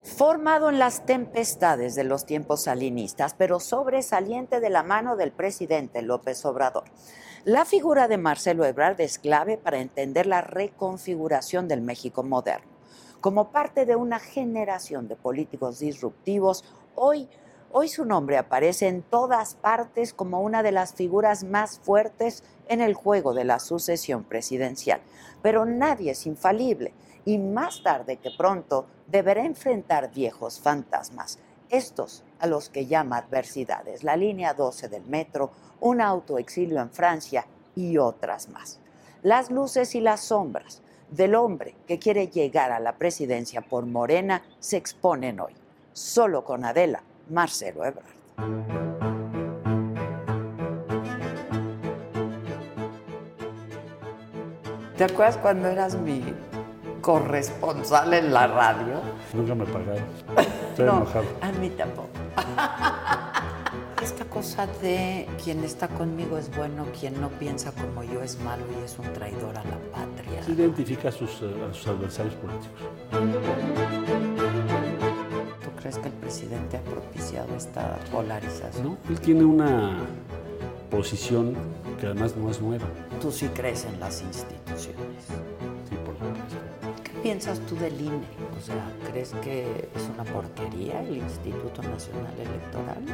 Formado en las tempestades de los tiempos salinistas, pero sobresaliente de la mano del presidente López Obrador. La figura de Marcelo Ebrard es clave para entender la reconfiguración del México moderno. Como parte de una generación de políticos disruptivos, hoy, hoy su nombre aparece en todas partes como una de las figuras más fuertes en el juego de la sucesión presidencial. Pero nadie es infalible y más tarde que pronto deberá enfrentar viejos fantasmas, estos a los que llama adversidades, la línea 12 del metro, un autoexilio en Francia y otras más. Las luces y las sombras del hombre que quiere llegar a la presidencia por Morena se exponen hoy, solo con Adela Marcelo Ebrard. ¿Te acuerdas cuando eras mi corresponsal en la radio. Nunca me pagaron. Estoy no, enojado. A mí tampoco. Esta cosa de quien está conmigo es bueno, quien no piensa como yo es malo y es un traidor a la patria. Se identifica a sus, eh, a sus adversarios políticos. ¿Tú crees que el presidente ha propiciado esta polarización? No, él tiene una posición que además no es nueva. Tú sí crees en las instituciones. Piensas tú del INE? O sea, ¿crees que es una porquería el Instituto Nacional Electoral?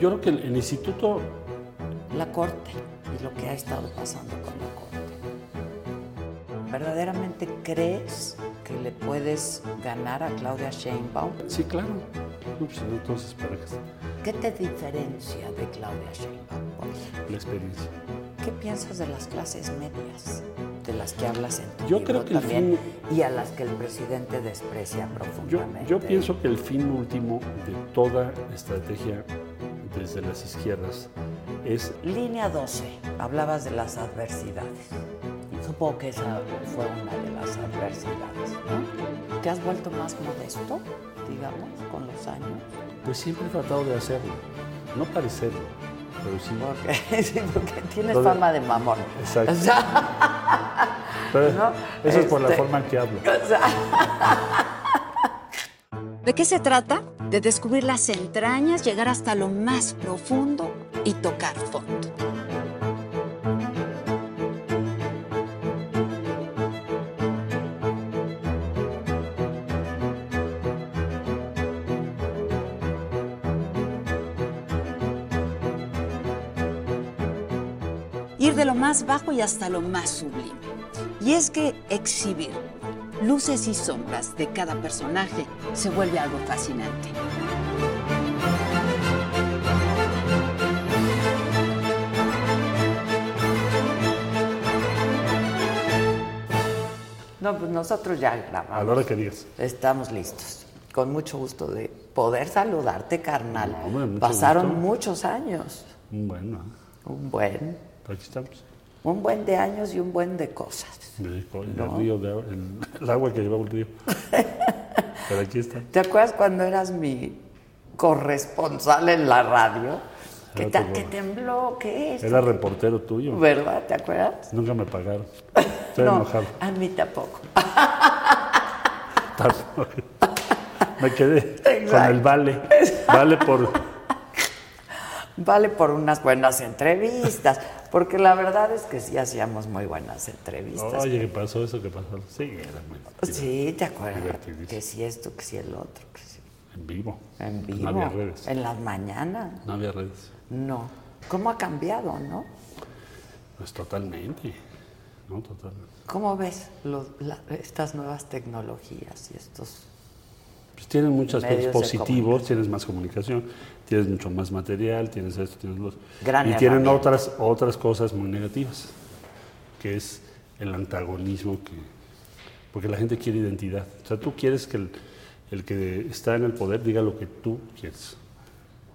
Yo creo que el, el instituto, La Corte y lo que ha estado pasando con la Corte. ¿Verdaderamente crees que le puedes ganar a Claudia Sheinbaum? sí, claro. Pues, no, entonces, ¿para qué? ¿Qué te diferencia de Claudia Sheinbaum? La experiencia. ¿Qué piensas de las clases medias? De las que hablas en tu Yo libro creo que el también fin- y a las que el presidente desprecia Yo, profundamente. yo pienso que el fin último de toda estrategia desde las izquierdas es Línea 12, hablabas de las adversidades. Supongo que esa fue una de las adversidades, ¿no? ¿Te has vuelto más modesto, digamos, con los años? Pues siempre he tratado de hacerlo. No parecerlo, Porque, sí, porque tienes fama de mamón. Exacto. O sea, Pero ¿no? Eso es por la Este- forma en que hablo. o sea, ¿De qué se trata? De descubrir las entrañas, llegar hasta lo más profundo y tocar fondo. Más bajo y hasta lo más sublime. Y es que exhibir luces y sombras de cada personaje se vuelve algo fascinante. no, pues nosotros ya A la grabamos. hora que digas. Estamos listos. Con mucho gusto de poder saludarte, carnal. No, hombre, mucho Pasaron gusto. muchos años. Bueno, Un buen. aquí estamos. Un buen de años y un buen de cosas. El, el No. río de el, el agua que llevaba el río. Pero aquí está. ¿Te acuerdas cuando eras mi corresponsal en la radio? Que, Ah, ta- qué que tembló, ¿qué es? Era reportero tuyo. ¿Verdad? ¿Te acuerdas? Nunca me pagaron. Estoy no, enojado. a mí tampoco. Me quedé con el vale. Vale por. Vale por unas buenas entrevistas, porque la verdad es que sí hacíamos muy buenas entrevistas. Oye, ¿qué pasó eso? ¿Qué pasó? Sí, era muy. Sí, ¿te acuerdas? Que si esto, que si el otro, que si En vivo. en vivo. No había redes. En las mañanas. No había redes. No. ¿Cómo ha cambiado, no? Pues totalmente. No, totalmente. ¿Cómo ves lo- la- estas nuevas tecnologías y estos... Pues tienen de aspectos positivos, tienes más comunicación, tienes mucho más material, tienes esto, tienes lo otro. Gran y tienen otras, otras cosas muy negativas, que es el antagonismo que. Porque la gente quiere identidad. O sea, tú quieres que el, el que está en el poder diga lo que tú quieres.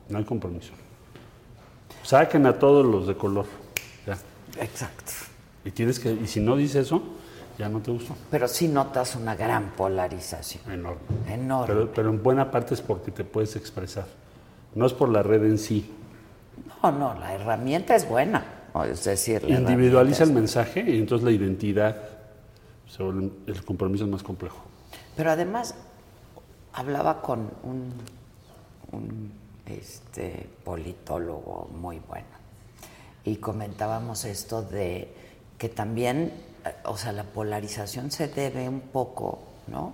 No hay compromiso. Saquen a todos los de color. Ya. Exacto. Y tienes que, y si no dices eso, ya no te gustó. Pero sí notas una gran polarización. Enorme. Enorme. Pero, pero en buena parte es porque te puedes expresar. No es por la red en sí. No, no, la herramienta es buena. Es decir, la Individualiza el mensaje y entonces la identidad, el compromiso es más complejo. Pero además hablaba con un, un este, politólogo muy bueno y comentábamos esto de que también, eh, o sea, la polarización se debe un poco, ¿no?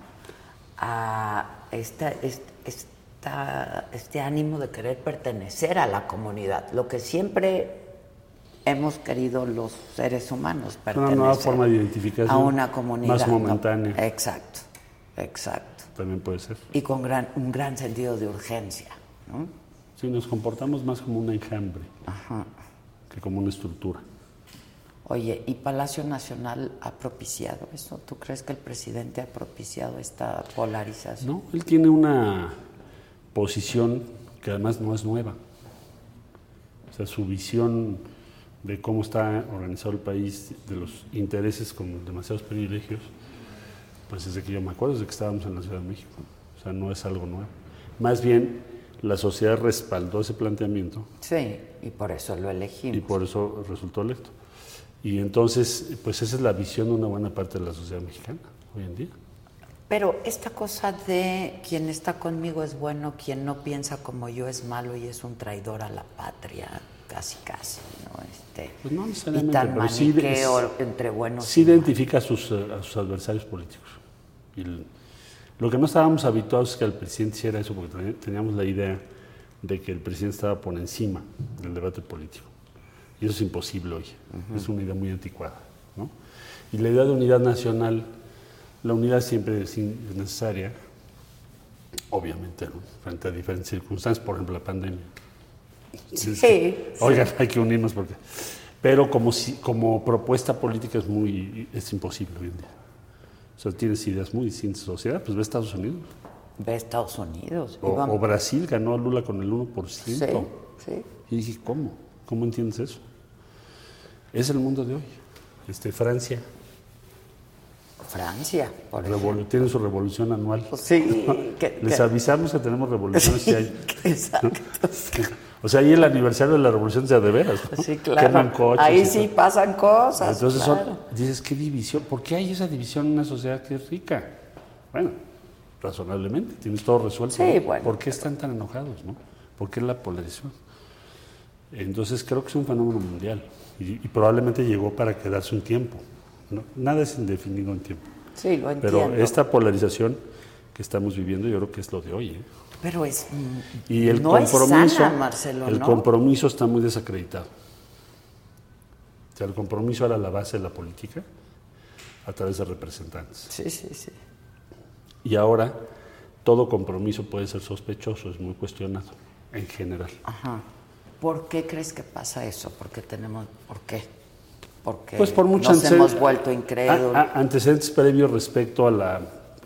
A esta, esta, este ánimo de querer pertenecer a la comunidad, lo que siempre hemos querido los seres humanos pertenecer una nueva forma de identificación a una comunidad más momentánea. Exacto, exacto. También puede ser. Y con gran, un gran sentido de urgencia, ¿no? Sí, nos comportamos más como un enjambre que como una estructura. Oye, ¿y Palacio Nacional ha propiciado eso? ¿Tú crees que el presidente ha propiciado esta polarización? No, él tiene una posición que además no es nueva. O sea, su visión de cómo está organizado el país, de los intereses con demasiados privilegios, pues desde que yo me acuerdo, desde que estábamos en la Ciudad de México. O sea, no es algo nuevo. Más bien, la sociedad respaldó ese planteamiento. Sí, y por eso lo elegimos. Y por eso resultó electo. Y entonces, pues esa es la visión de una buena parte de la sociedad mexicana hoy en día. Pero esta cosa de quien está conmigo es bueno, quien no piensa como yo es malo y es un traidor a la patria, casi casi, ¿no? Este, pues no necesariamente, y tan maniqueo entre buenos Sí identifica a sus, a sus adversarios políticos. Y lo que no estábamos habituados es que el presidente hiciera eso, porque teníamos la idea de que el presidente estaba por encima del debate político. Y eso es imposible hoy, es una idea muy anticuada. ¿no? Y la idea de unidad nacional la unidad siempre es necesaria, obviamente, frente a diferentes circunstancias, por ejemplo la pandemia. Sí. Oigan, hay que unirnos porque... Pero como, si, como propuesta política es muy es imposible hoy en día. O sea, tienes ideas muy distintas. Sociedad, pues ve Estados Unidos. Ve Estados Unidos. O, Brasil ganó a Lula con el 1%. Sí, sí. Y dije, ¿cómo? ¿Cómo entiendes eso? Es el mundo de hoy. Este, Francia Francia, por Tiene su revolución anual. Pues sí. Les avisamos que tenemos revoluciones. Sí, hay, exacto. O sea, ahí el aniversario de la revolución sea de veras. Sí, claro. ahí sí pasan cosas. Entonces dices, ¿qué división? ¿Por qué hay esa división en una sociedad que es rica? Bueno, razonablemente, tienes todo resuelto. Sí, bueno. ¿Por qué están tan enojados? ¿no? ¿Por qué la polarización? Entonces creo que es un fenómeno mundial y probablemente llegó para quedarse un tiempo. Nada es indefinido en tiempo. Sí, lo entiendo. Pero esta polarización que estamos viviendo, yo creo que es lo de hoy. ¿eh? Pero es. Y el compromiso. el compromiso está muy desacreditado. O sea, el compromiso era la base de la política a través de representantes. Sí, sí, sí. Y ahora todo compromiso puede ser sospechoso, es muy cuestionado, en general. Ajá. ¿Por qué crees que pasa eso? ¿Por qué tenemos, por qué? Porque pues por nos hemos vuelto incrédulos. antecedentes previos respecto a la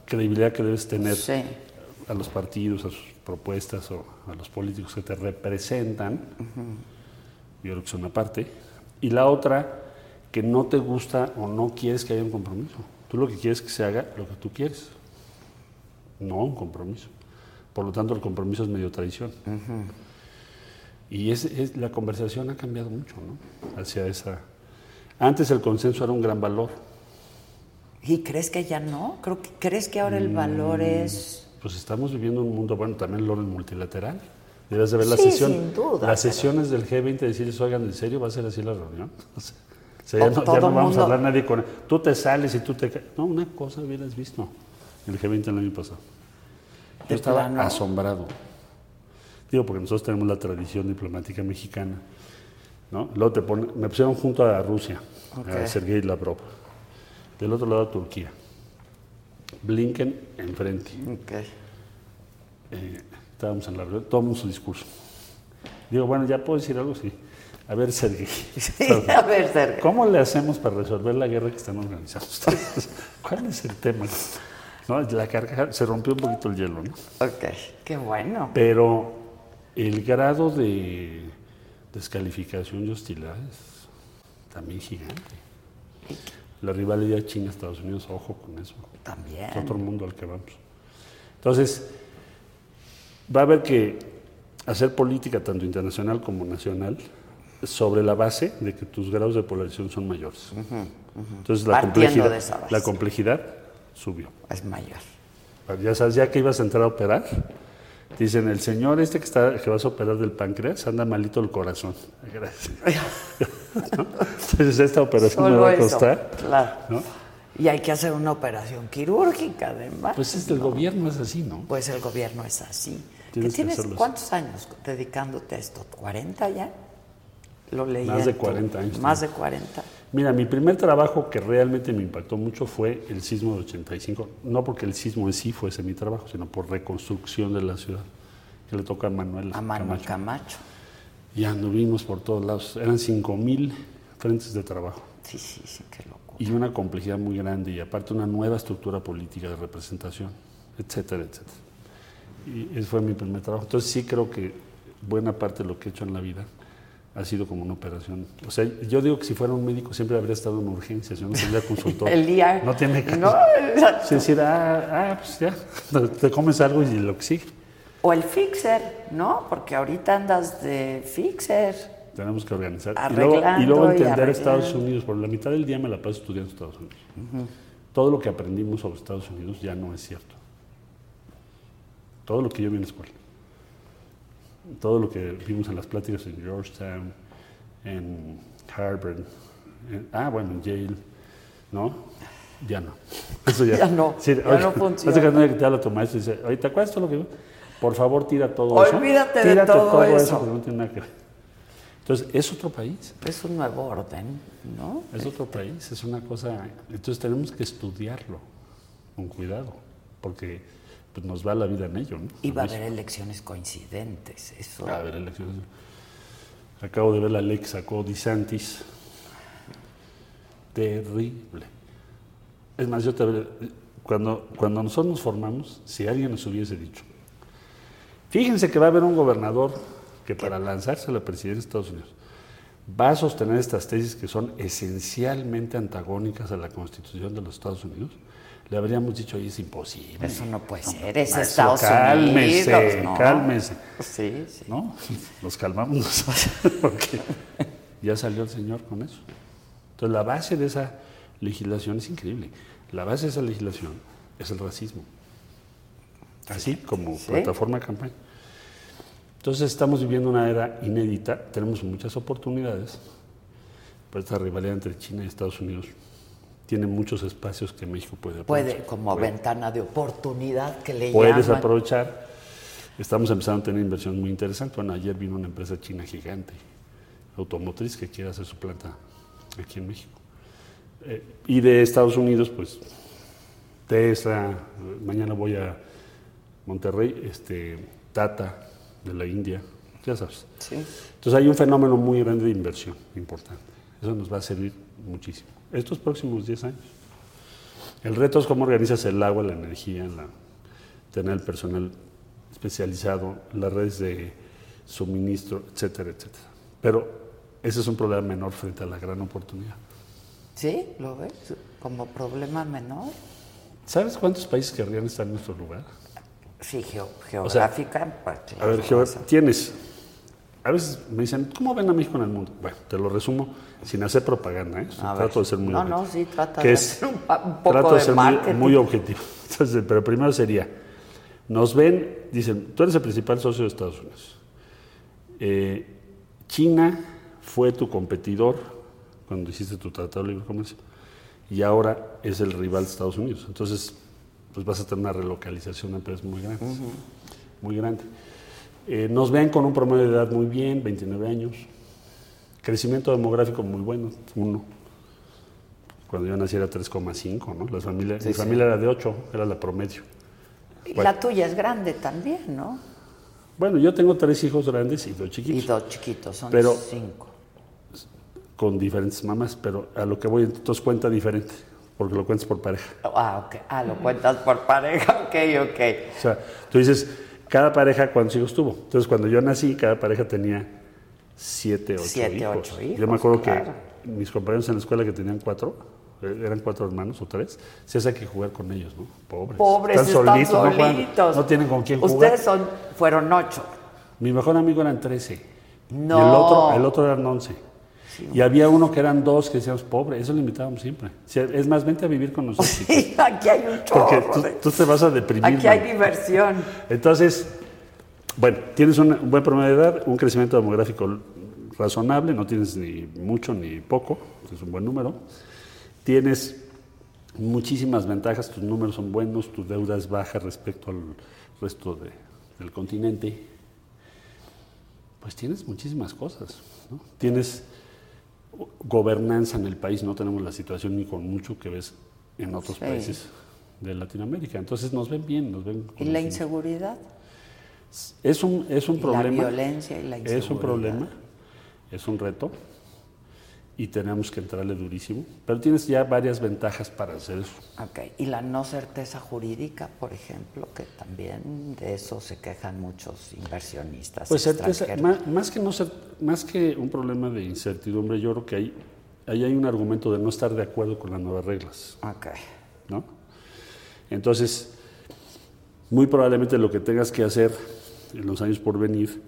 credibilidad que debes tener a los partidos, a sus propuestas o a los políticos que te representan. Yo creo que es una parte. Y la otra, que no te gusta o no quieres que haya un compromiso. Tú lo que quieres es que se haga lo que tú quieres, no un compromiso. Por lo tanto, el compromiso es medio traición. Y es, la conversación ha cambiado mucho, ¿no? Hacia esa antes el consenso era un gran valor. ¿Y crees que ya no? Creo que, ¿Crees que ahora el valor mm, es...? Pues estamos viviendo un mundo, bueno, también el orden multilateral. Debes de ver la sesión. Sin duda, las sesiones del G20 decirles, oigan, ¿en serio va a ser así la reunión? O sea, ya, no, vamos a hablar nadie con... Tú te sales y tú te... No, una cosa hubieras visto el G20 el año pasado. Yo estaba asombrado. Digo, porque nosotros tenemos la tradición diplomática mexicana ¿no? Luego te me pusieron junto a Rusia, a Sergei Lavrov. Del otro lado Turquía. Blinken enfrente. Eh, estábamos en la reunión, tomamos su discurso. Digo, bueno, ¿ya puedo decir algo? Sí. A ver, Sergei. a ver, Sergei. ¿Cómo le hacemos para resolver la guerra que están organizando ustedes? ¿Cuál es el tema? ¿No? La carga, se rompió un poquito el hielo, ¿no? Ok, qué bueno. Pero el grado de descalificación y hostilidades también gigante. La rivalidad China-Estados Unidos, ojo con eso. También. Es otro mundo al que vamos. Entonces, va a haber que hacer política tanto internacional como nacional sobre la base de que tus grados de polarización son mayores. Entonces la complejidad, la complejidad subió. Es mayor. Ya sabes, ya que ibas a entrar a operar, dicen, el señor este que, está, que vas a operar del páncreas anda malito el corazón. Gracias. ¿No? Entonces esta operación Solo me va a eso, costar. claro. ¿no? Y hay que hacer una operación quirúrgica, además. Pues es del gobierno, es así, ¿no? Pues el gobierno es así. ¿Qué Tienes que tienes cuántos años dedicándote a esto? ¿40 ya? Lo leí. Más de tu- 40 años Más tengo. de 40. Mira, mi primer trabajo que realmente me impactó mucho fue el sismo de 85. No porque el sismo en sí fuese mi trabajo, sino por reconstrucción de la ciudad, que le toca a Manuel A Manuel Camacho. Camacho. Y anduvimos por todos lados. Eran 5.000 frentes de trabajo. Sí, sí, sí, qué locura. y una complejidad muy grande y aparte una nueva estructura política de representación, etcétera, etcétera. Y ese fue mi primer trabajo. Entonces sí creo que buena parte de lo que he hecho en la vida ha sido como una operación. O sea, yo digo que si fuera un médico siempre habría estado en urgencias, yo no tendría consultor. El día. No tiene caso. No, exacto. Es decir, ah, ah, pues ya, te comes algo y lo que sigue. O el fixer, ¿no? Porque ahorita andas de fixer. Tenemos que organizar. Y luego, y y entender Estados. Unidos. Por la mitad del día me la paso estudiando Estados Unidos. Todo lo que aprendimos sobre Estados Unidos ya no es cierto. Todo lo que yo vi en la escuela. Todo lo que vimos en las pláticas en Georgetown, en Harvard, en- ah, bueno, en Yale, ¿no? Ya no. Eso ya, Ya no, ya no funciona. hace que te habla tu maestro y dice, ¿te acuerdas todo lo que? Por favor, tira todo eso. Olvídate de Tírate todo eso. porque no tiene nada que ver. Entonces, es otro país. Es un nuevo orden, ¿no? Es otro país, es una cosa. Entonces tenemos que estudiarlo con cuidado, porque pues, nos va la vida en ello. ¿no? Y va a haber elecciones coincidentes. Eso. Va a haber elecciones. Acabo de ver la ley que sacó DeSantis. Terrible. Es más, yo te cuando, cuando nosotros nos formamos, si alguien nos hubiese dicho, fíjense que va a haber un gobernador que para lanzarse a la presidencia de Estados Unidos va a sostener estas tesis que son esencialmente antagónicas a la Constitución de los Estados Unidos, le habríamos dicho, es imposible. Eso no puede ser, es Maestro, Estados cálmese, Unidos. ¿no? cálmese. Sí, sí. ¿no? Nos calmamos nosotros, porque ya salió el señor con eso. Entonces, la base de esa legislación es increíble. La base de esa legislación es el racismo. Así como Sí. plataforma de campaña. Entonces, estamos viviendo una era inédita, tenemos muchas oportunidades, pero esta rivalidad entre China y Estados Unidos tiene muchos espacios que México puede aprovechar. Puede, como ventana de oportunidad que le puedes llaman. aprovechar. Estamos empezando a tener inversión muy interesante. Bueno, ayer vino una empresa china gigante, automotriz, que quiere hacer su planta aquí en México. Eh, y de Estados Unidos, pues, Tesla, mañana voy a Monterrey, este, Tata, de la India, ya sabes. Sí. Entonces hay un fenómeno muy grande de inversión, importante. Eso nos va a servir muchísimo. Estos próximos 10 años. El reto es cómo organizas el agua, la energía, la- tener el personal especializado, las redes de suministro, etcétera, etcétera. Pero ese es un problema menor frente a la gran oportunidad. ¿Sí? ¿Lo ves? Como problema menor. ¿Sabes cuántos países querrían estar en nuestro lugar? Sí, geo- geográfica. pues, A ver, tienes. A veces me dicen, ¿cómo ven a México en el mundo? Bueno, te lo resumo sin hacer propaganda, ¿eh? Trato ver. de ser muy No, objetivo. no, sí, trata Que de hacer un poco trato de ser muy, marketing. muy objetivo. Entonces, pero primero sería, nos ven, dicen, tú eres el principal socio de Estados Unidos. Eh, China fue tu competidor cuando hiciste tu Tratado de Libre Comercio y ahora es el rival de Estados Unidos. Entonces, pues vas a tener una relocalización de empresas muy grande. Muy grande. Eh, nos ven con un promedio de edad muy bien, 29 años. Crecimiento demográfico muy bueno, uno. Cuando yo nací era 3,5, ¿no? Las familias, Sí, mi sí. familia era de 8, era la promedio. Y Bueno. La tuya es grande también, ¿no? Bueno, yo tengo tres hijos grandes y dos Y chiquitos, dos chiquitos, son Pero- cinco. con diferentes mamás, pero a lo que voy, entonces cuenta diferente, porque lo cuentas por pareja. Ah, ok. Ah, lo cuentas por pareja, ok, ok. O sea, tú dices, cada pareja, ¿cuántos hijos tuvo? Entonces, cuando yo nací, cada pareja tenía siete, ocho Siete, hijos. ocho Yo hijos, me acuerdo claro. que mis compañeros en la escuela que tenían cuatro, eh, eran cuatro hermanos o tres, se hace que jugar con ellos, ¿no? Pobres. Pobres, están, solitos, no juegan, solitos. no tienen con quién jugar. Ustedes son, fueron ocho. Mi mejor amigo eran 13. No. Y el otro, el otro eran 11. Y había uno que eran dos que decíamos, pobre, eso lo invitábamos siempre. Es más, vente a vivir con nosotros. Sí, aquí hay un chorro. Porque tú, te vas a deprimir. Aquí hay diversión. Entonces, bueno, tienes un buen promedio de edad, un crecimiento demográfico razonable, no tienes ni mucho ni poco, es un buen número. Tienes muchísimas ventajas, tus números son buenos, tu deuda es baja respecto al resto del continente. Pues tienes muchísimas cosas. Tienes gobernanza en el país, no tenemos la situación ni con mucho que ves en otros países de Latinoamérica. Entonces nos ven bien, nos ven... ¿Y la inseguridad? Es un, es un problema. La violencia y la inseguridad. Es un problema, es un reto y tenemos que entrarle durísimo. Pero tienes ya varias ventajas para hacer eso. Ok, y la no certeza jurídica, por ejemplo, que también de eso se quejan muchos inversionistas. Pues certeza, más, que no ser, más que un problema de incertidumbre, yo creo que ahí, ahí hay un argumento de no estar de acuerdo con las nuevas reglas. Ok. ¿No? Entonces, muy probablemente lo que tengas que hacer en los años por venir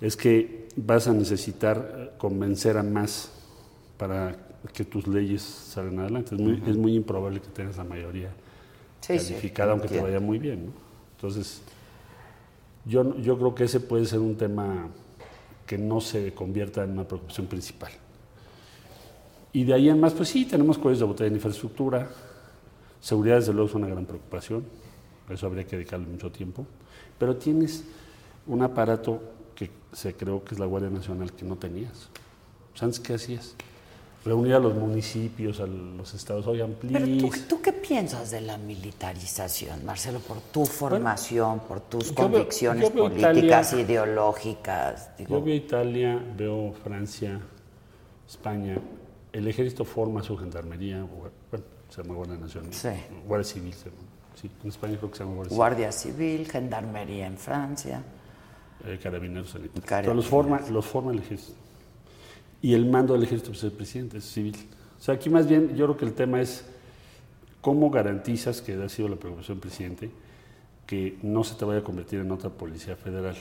es que vas a necesitar convencer a más para que tus leyes salgan adelante. Es muy, es muy improbable que tengas la mayoría calificada, aunque te vaya muy bien. Entonces, yo, yo creo que ese puede ser un tema que no se convierta en una preocupación principal. Y de ahí en más, pues sí, tenemos cuellos de botella en infraestructura. Seguridad, desde luego, es una gran preocupación. Eso habría que dedicarle mucho tiempo. Pero tienes un aparato que se creó que es la Guardia Nacional que no tenías. ¿Sabes qué hacías? Reunir a los municipios, a los estados, oigan, please. Pero tú, qué piensas de la militarización, Marcelo, por tu formación, por tus convicciones políticas, ideológicas? Yo veo Italia, veo Francia, España. El ejército forma su gendarmería, bueno, se llama Guardia Nacional. Sí. Guardia Civil, sí, en España creo que se llama Guardia Civil. Guardia Civil, gendarmería en Francia. Eh, carabineros en Italia. Los forma, los forma el ejército y el mando del ejército pues, es el presidente, es civil. O sea, aquí más bien yo creo que el tema es cómo garantizas, que ha sido la preocupación del presidente, que no se te vaya a convertir en otra policía federal.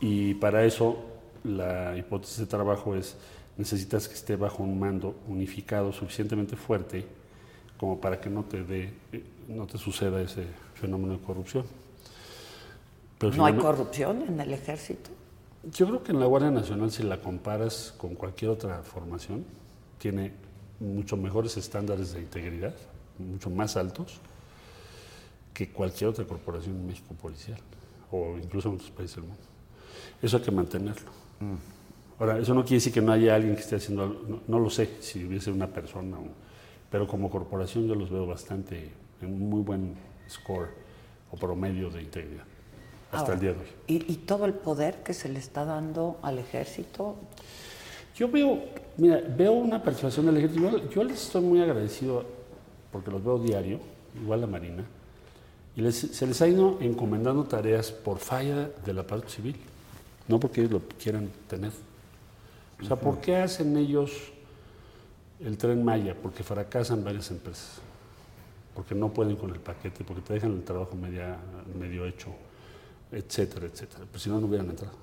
Y para eso la hipótesis de trabajo es, necesitas que esté bajo un mando unificado suficientemente fuerte como para que no te dé, no te suceda ese fenómeno de corrupción. ¿No hay corrupción en el ejército? Yo creo que en la Guardia Nacional, si la comparas con cualquier otra formación, tiene mucho mejores estándares de integridad, mucho más altos que cualquier otra corporación en México policial o incluso en otros países del mundo. Eso hay que mantenerlo. Mm. Ahora, eso no quiere decir que no haya alguien que esté haciendo algo, no, lo sé si hubiese una persona, pero como corporación yo los veo bastante en un muy buen score o promedio de integridad hasta el día de hoy. ¿y, todo el poder que se le está dando al ejército? Yo veo, mira, veo una participación del ejército. Yo, les estoy muy agradecido porque los veo diario, igual la Marina, y se les ha ido encomendando tareas por falla de la parte civil, no porque ellos lo quieran tener. O sea, ¿por qué hacen ellos el tren Maya? Porque fracasan varias empresas, porque no pueden con el paquete, porque te dejan el trabajo media, medio hecho etcétera, etcétera. Pues si no, no hubieran entrado.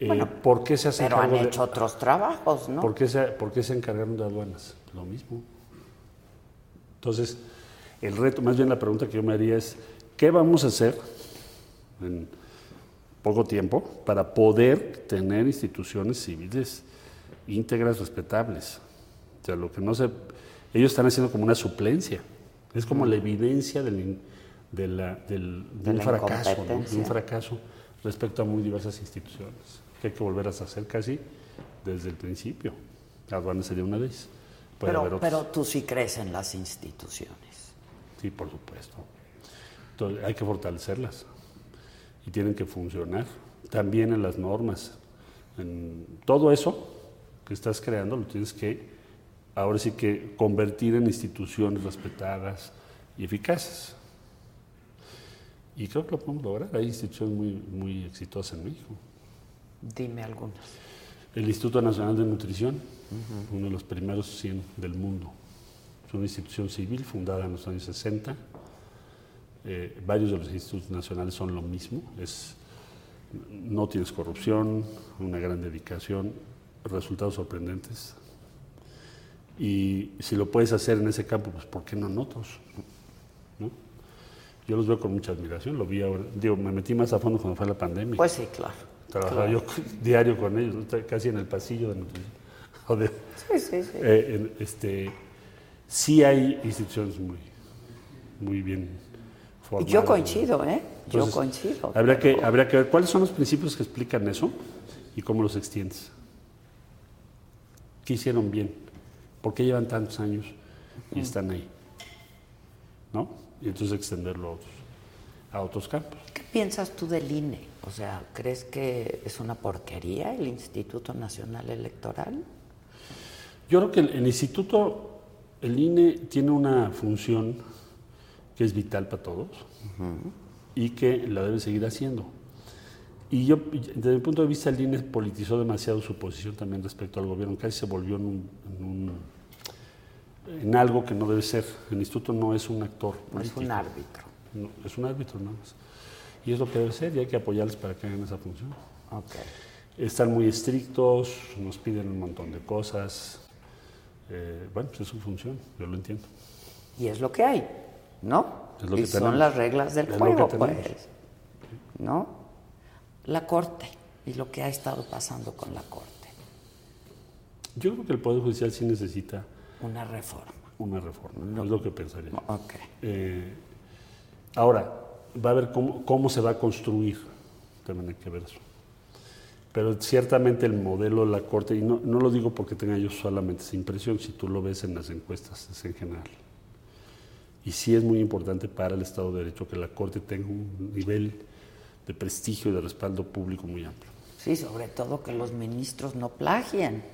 Eh, ¿Por qué se hacen Pero han hecho otros trabajos, ¿no? ¿por qué, se, ¿Por qué se encargaron de aduanas? Lo mismo. Entonces, el reto, más bien la pregunta que yo me haría es, ¿qué vamos a hacer en poco tiempo para poder tener instituciones civiles íntegras, respetables? O sea, lo que no se... Ellos están haciendo como una suplencia. Es como la evidencia del de, la, del, de, un fracaso, de un fracaso respecto a muy diversas instituciones, que hay que volver a hacer casi desde el principio. Aduana sería una de ellas. pero, pero tú sí crees en las instituciones. Sí, por supuesto. Entonces, hay que fortalecerlas y tienen que funcionar. También en las normas. En todo eso que estás creando lo tienes que, ahora sí que, convertir en instituciones respetadas y eficaces. Y creo que lo podemos lograr. Hay instituciones muy, muy exitosas en México. Dime algunas. El Instituto Nacional de Nutrición, uno de los primeros 100 del mundo. Es una institución civil fundada en los años 60. Eh, varios de los institutos nacionales son lo mismo. Es no tienes corrupción, una gran dedicación, resultados sorprendentes. Y si lo puedes hacer en ese campo, pues ¿por qué no en otros? Yo los veo con mucha admiración, lo vi ahora, digo, me metí más a fondo cuando fue la pandemia. Pues sí, claro. Trabajaba yo diario con ellos, casi en el pasillo de nutrición. sí, sí, sí. Eh, en- este, sí hay instituciones muy, muy bien Y formadas. yo coincido, ¿eh? Yo coincido. Habría que, habría que ver cuáles son los principios que explican eso y cómo los extiendes. ¿Qué hicieron bien? ¿Por qué llevan tantos años y están ahí? ¿No? Y entonces extenderlo a otros, a otros campos. ¿Qué piensas tú del INE? O sea, ¿crees que es una porquería el Instituto Nacional Electoral? Yo creo que el, el instituto, el INE tiene una función que es vital para todos y que la debe seguir haciendo. Y yo, desde mi punto de vista, el INE politizó demasiado su posición también respecto al gobierno, casi se volvió en, un- en un- en algo que no debe ser. El instituto no es un actor Es político. un árbitro. No, es un árbitro nada más. Y es lo que debe ser y hay que apoyarles para que hagan esa función. Ok. Están muy estrictos, nos piden un montón de cosas. Eh, bueno, pues es su función, yo lo entiendo. Y es lo que hay, ¿no? Es lo y que son tenemos. las reglas del Es juego, pues. ¿No? La Corte y lo que ha estado pasando con la Corte. Yo creo que el Poder Judicial sí necesita Una reforma. una reforma, es lo que pensaría. Ok. Eh, ahora, va a ver cómo, cómo se va a construir, también hay que ver eso. Pero ciertamente el modelo de la Corte, y no, no lo digo porque tenga yo solamente esa impresión, si tú lo ves en las encuestas, es en general. Y sí es muy importante para el Estado de Derecho que la Corte tenga un nivel de prestigio y de respaldo público muy amplio. Sí, sobre todo que los ministros no plagien,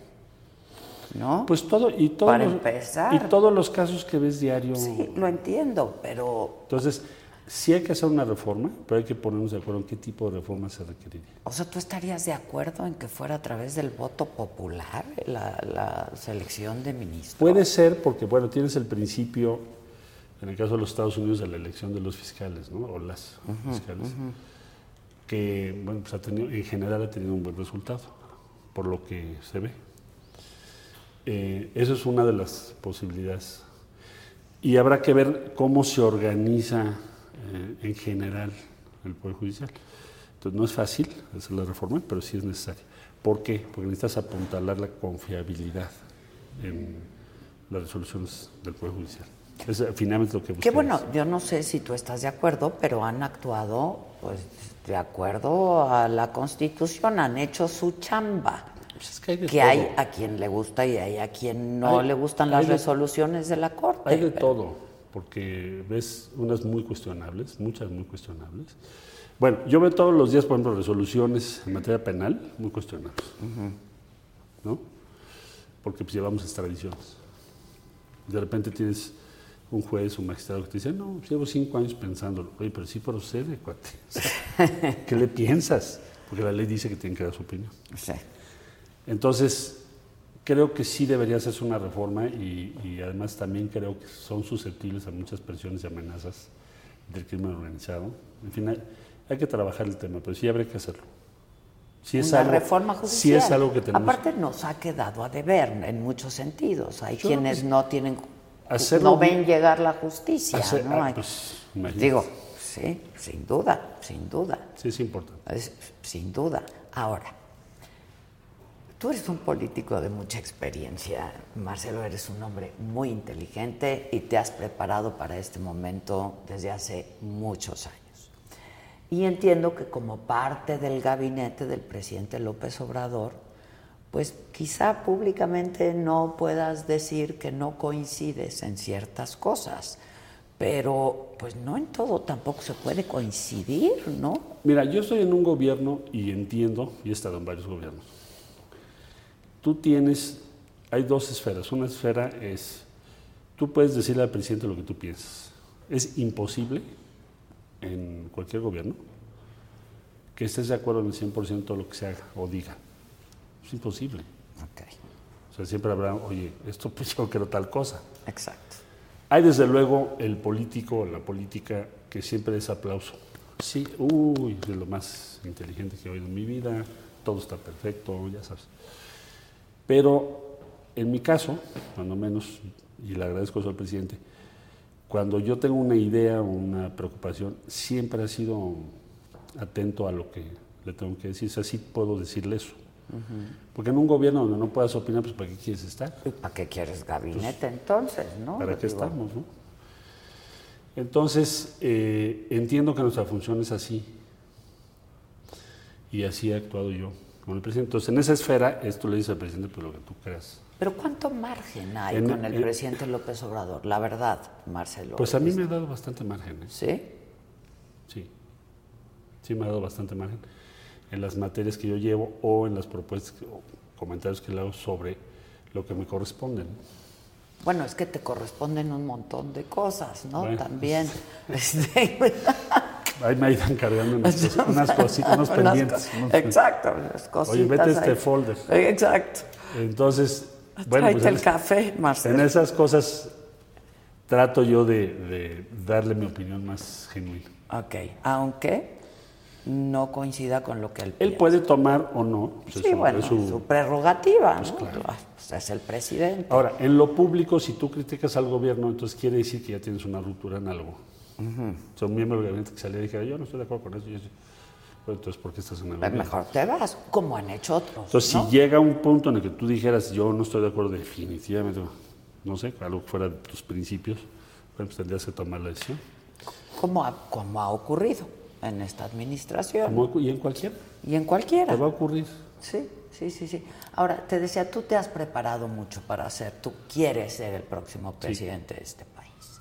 ¿no? Pues todo, y todos, Para los, empezar. y todos los casos que ves diario. sí, lo entiendo, pero, Entonces, sí hay que hacer una reforma, pero hay que ponernos de acuerdo en qué tipo de reforma se requeriría. o sea, ¿tú estarías de acuerdo en que fuera a través del voto popular la, la selección de ministros? Puede ser porque, bueno, tienes el principio, en el caso de los Estados Unidos, de la elección de los fiscales, ¿no? O las fiscales, que, bueno, pues ha tenido, en general ha tenido un buen resultado, por lo que se ve. Eh, eso es una de las posibilidades. Y habrá que ver cómo se organiza eh, en general el Poder Judicial. Entonces no es fácil hacer la reforma, pero sí es necesaria. ¿Por qué? Porque necesitas apuntalar la confiabilidad en las resoluciones del Poder Judicial. Es eh, finalmente lo que Que buscamos. bueno, yo no sé si tú estás de acuerdo, pero han actuado pues de acuerdo a la Constitución, han hecho su chamba. Pues es que hay de Que todo. hay a quien le gusta y hay a quien no Hay- le gustan las de- resoluciones de la Corte. Hay de pero- todo, porque ves unas muy cuestionables, muchas muy cuestionables. Bueno, yo veo todos los días, por ejemplo, resoluciones en materia penal muy cuestionables, ¿no? Porque pues llevamos extradiciones. De repente tienes un juez, un magistrado que te dice, no, llevo cinco años pensándolo. Oye, pero sí procede, cuate. ¿Qué le piensas? Porque la ley dice que tienen que dar su opinión. Sí. Entonces, creo que sí debería hacerse una reforma y, y además también creo que son susceptibles a muchas presiones y amenazas del crimen organizado. En fin, hay, hay que trabajar el tema, pero sí habría que hacerlo. Sí es Una algo, reforma judicial. es algo que tenemos. Aparte nos ha quedado a deber en muchos sentidos. Hay Yo quienes no tienen, hacerlo no ven llegar la justicia. hacer- ¿no? ah, pues, digo, sí, sin duda, sin duda. Sí es importante. Es- sin duda. Ahora, tú eres un político de mucha experiencia, Marcelo, eres un hombre muy inteligente y te has preparado para este momento desde hace muchos años. Y entiendo que como parte del gabinete del presidente López Obrador, pues quizá públicamente no puedas decir que no coincides en ciertas cosas, pero pues no en todo tampoco se puede coincidir, ¿no? Mira, yo estoy en un gobierno y entiendo, y he estado en varios gobiernos. Tú tienes, hay dos esferas. Una esfera es, tú puedes decirle al presidente lo que tú piensas. Es imposible en cualquier gobierno que estés de acuerdo en el 100% de lo que se haga o diga. Es imposible. Ok, O sea, siempre habrá, oye, esto pues yo quiero tal cosa. exacto. Hay desde luego el político, la política, que siempre es aplauso Sí, uy, es lo más inteligente que he oído en mi vida, todo está perfecto, ya sabes. Pero en mi caso, cuando menos, y le agradezco eso al presidente, cuando yo tengo una idea o una preocupación, siempre ha sido atento a lo que le tengo que decir. O sea, sí puedo decirle eso. Porque en un gobierno donde no puedas opinar, pues ¿para qué quieres estar? ¿Para qué quieres gabinete entonces, no? ¿Para qué estamos, no? Entonces, eh, entiendo que nuestra función es así. Y así he actuado yo con el presidente. Entonces, en esa esfera, esto le dice al presidente, pues lo que tú creas. Pero ¿cuánto margen hay En- con el en- presidente López Obrador? La verdad, Marcelo. Pues a mí me ha dado bastante margen. ¿eh? ¿Sí? Sí. Sí, me ha dado bastante margen en las materias que yo llevo o en las propuestas o comentarios que le hago sobre lo que me corresponde. ¿no? Bueno, es que te corresponden un montón de cosas, ¿no? Bueno. También. Este, Ahí me iban cargando unas, unas cositas, unos pendientes. unos- Exacto, unas cositas. Oye, vete este ahí. folder. Exacto. Entonces, bueno, pues el café, Marcelo. en esas cosas trato yo de, de darle mi opinión más genuina. Ok, aunque no coincida con lo que él Él piensa. puede tomar o no. pues, Sí, es su- bueno, es su- su, prerrogativa, ¿no? claro. Pues es el presidente. Ahora, en lo público, si tú criticas al gobierno, entonces quiere decir que ya tienes una ruptura en algo. O sea, un miembro del gabinete que salía y dijera, yo no estoy de acuerdo con eso. y eso. Bueno, entonces, ¿por qué estás en el Pues mejor te vas, como han hecho otros. Entonces, ¿no? si llega un punto en el que tú dijeras, yo no estoy de acuerdo definitivamente, no sé, algo fuera de tus principios, bueno, pues tendrías que tomar la decisión. como, ha, como ha ocurrido en esta administración Como- y en cualquier, y en cualquiera. te va a ocurrir. Sí, sí, sí, sí. Ahora, te decía, tú te has preparado mucho para ser, tú quieres ser el próximo presidente de este país.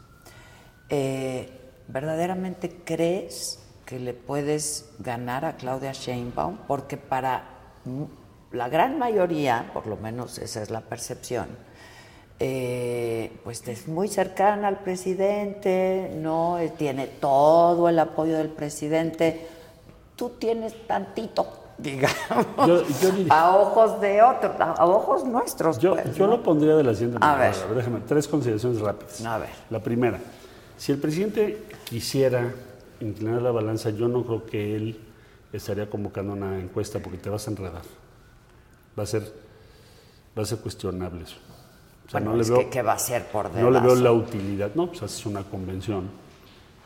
Eh, ¿Verdaderamente crees que le puedes ganar a Claudia Sheinbaum? Porque para la gran mayoría, por lo menos esa es la percepción, eh, pues es muy cercana al presidente, no Eh, tiene todo el apoyo del presidente. Tú tienes tantito, digamos, Yo- yo diría- a ojos de otros, a, a ojos nuestros. Yo, pues, yo ¿no? lo pondría de la siguiente A manera. ver. déjame, tres consideraciones rápidas. A ver. La primera, si el presidente quisiera inclinar la balanza, yo no creo que él estaría convocando una encuesta porque te vas a enredar. Va a ser, va a ser cuestionable eso. O sea, Bueno, no le veo, que, ¿qué va a ser por no le veo la utilidad. No, pues haces una convención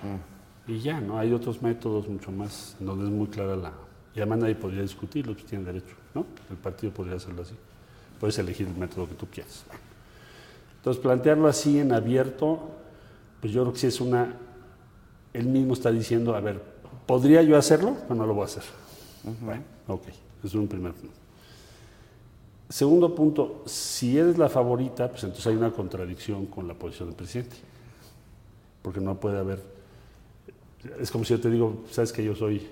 Mm. y ya, ¿no? Hay otros métodos mucho más, donde es muy clara la... Y además nadie podría discutirlo, pues tiene derecho, ¿no? El partido podría hacerlo así. Puedes elegir el método que tú quieras. Entonces, plantearlo así en abierto, pues yo creo que sí es una... Él mismo está diciendo, a ver, ¿podría yo hacerlo? Pero no lo voy a hacer. Bueno, ok, es un primer punto. Segundo punto, si eres la favorita, pues entonces hay una contradicción con la posición del presidente. Porque no puede haber... Es como si yo te digo, sabes que yo soy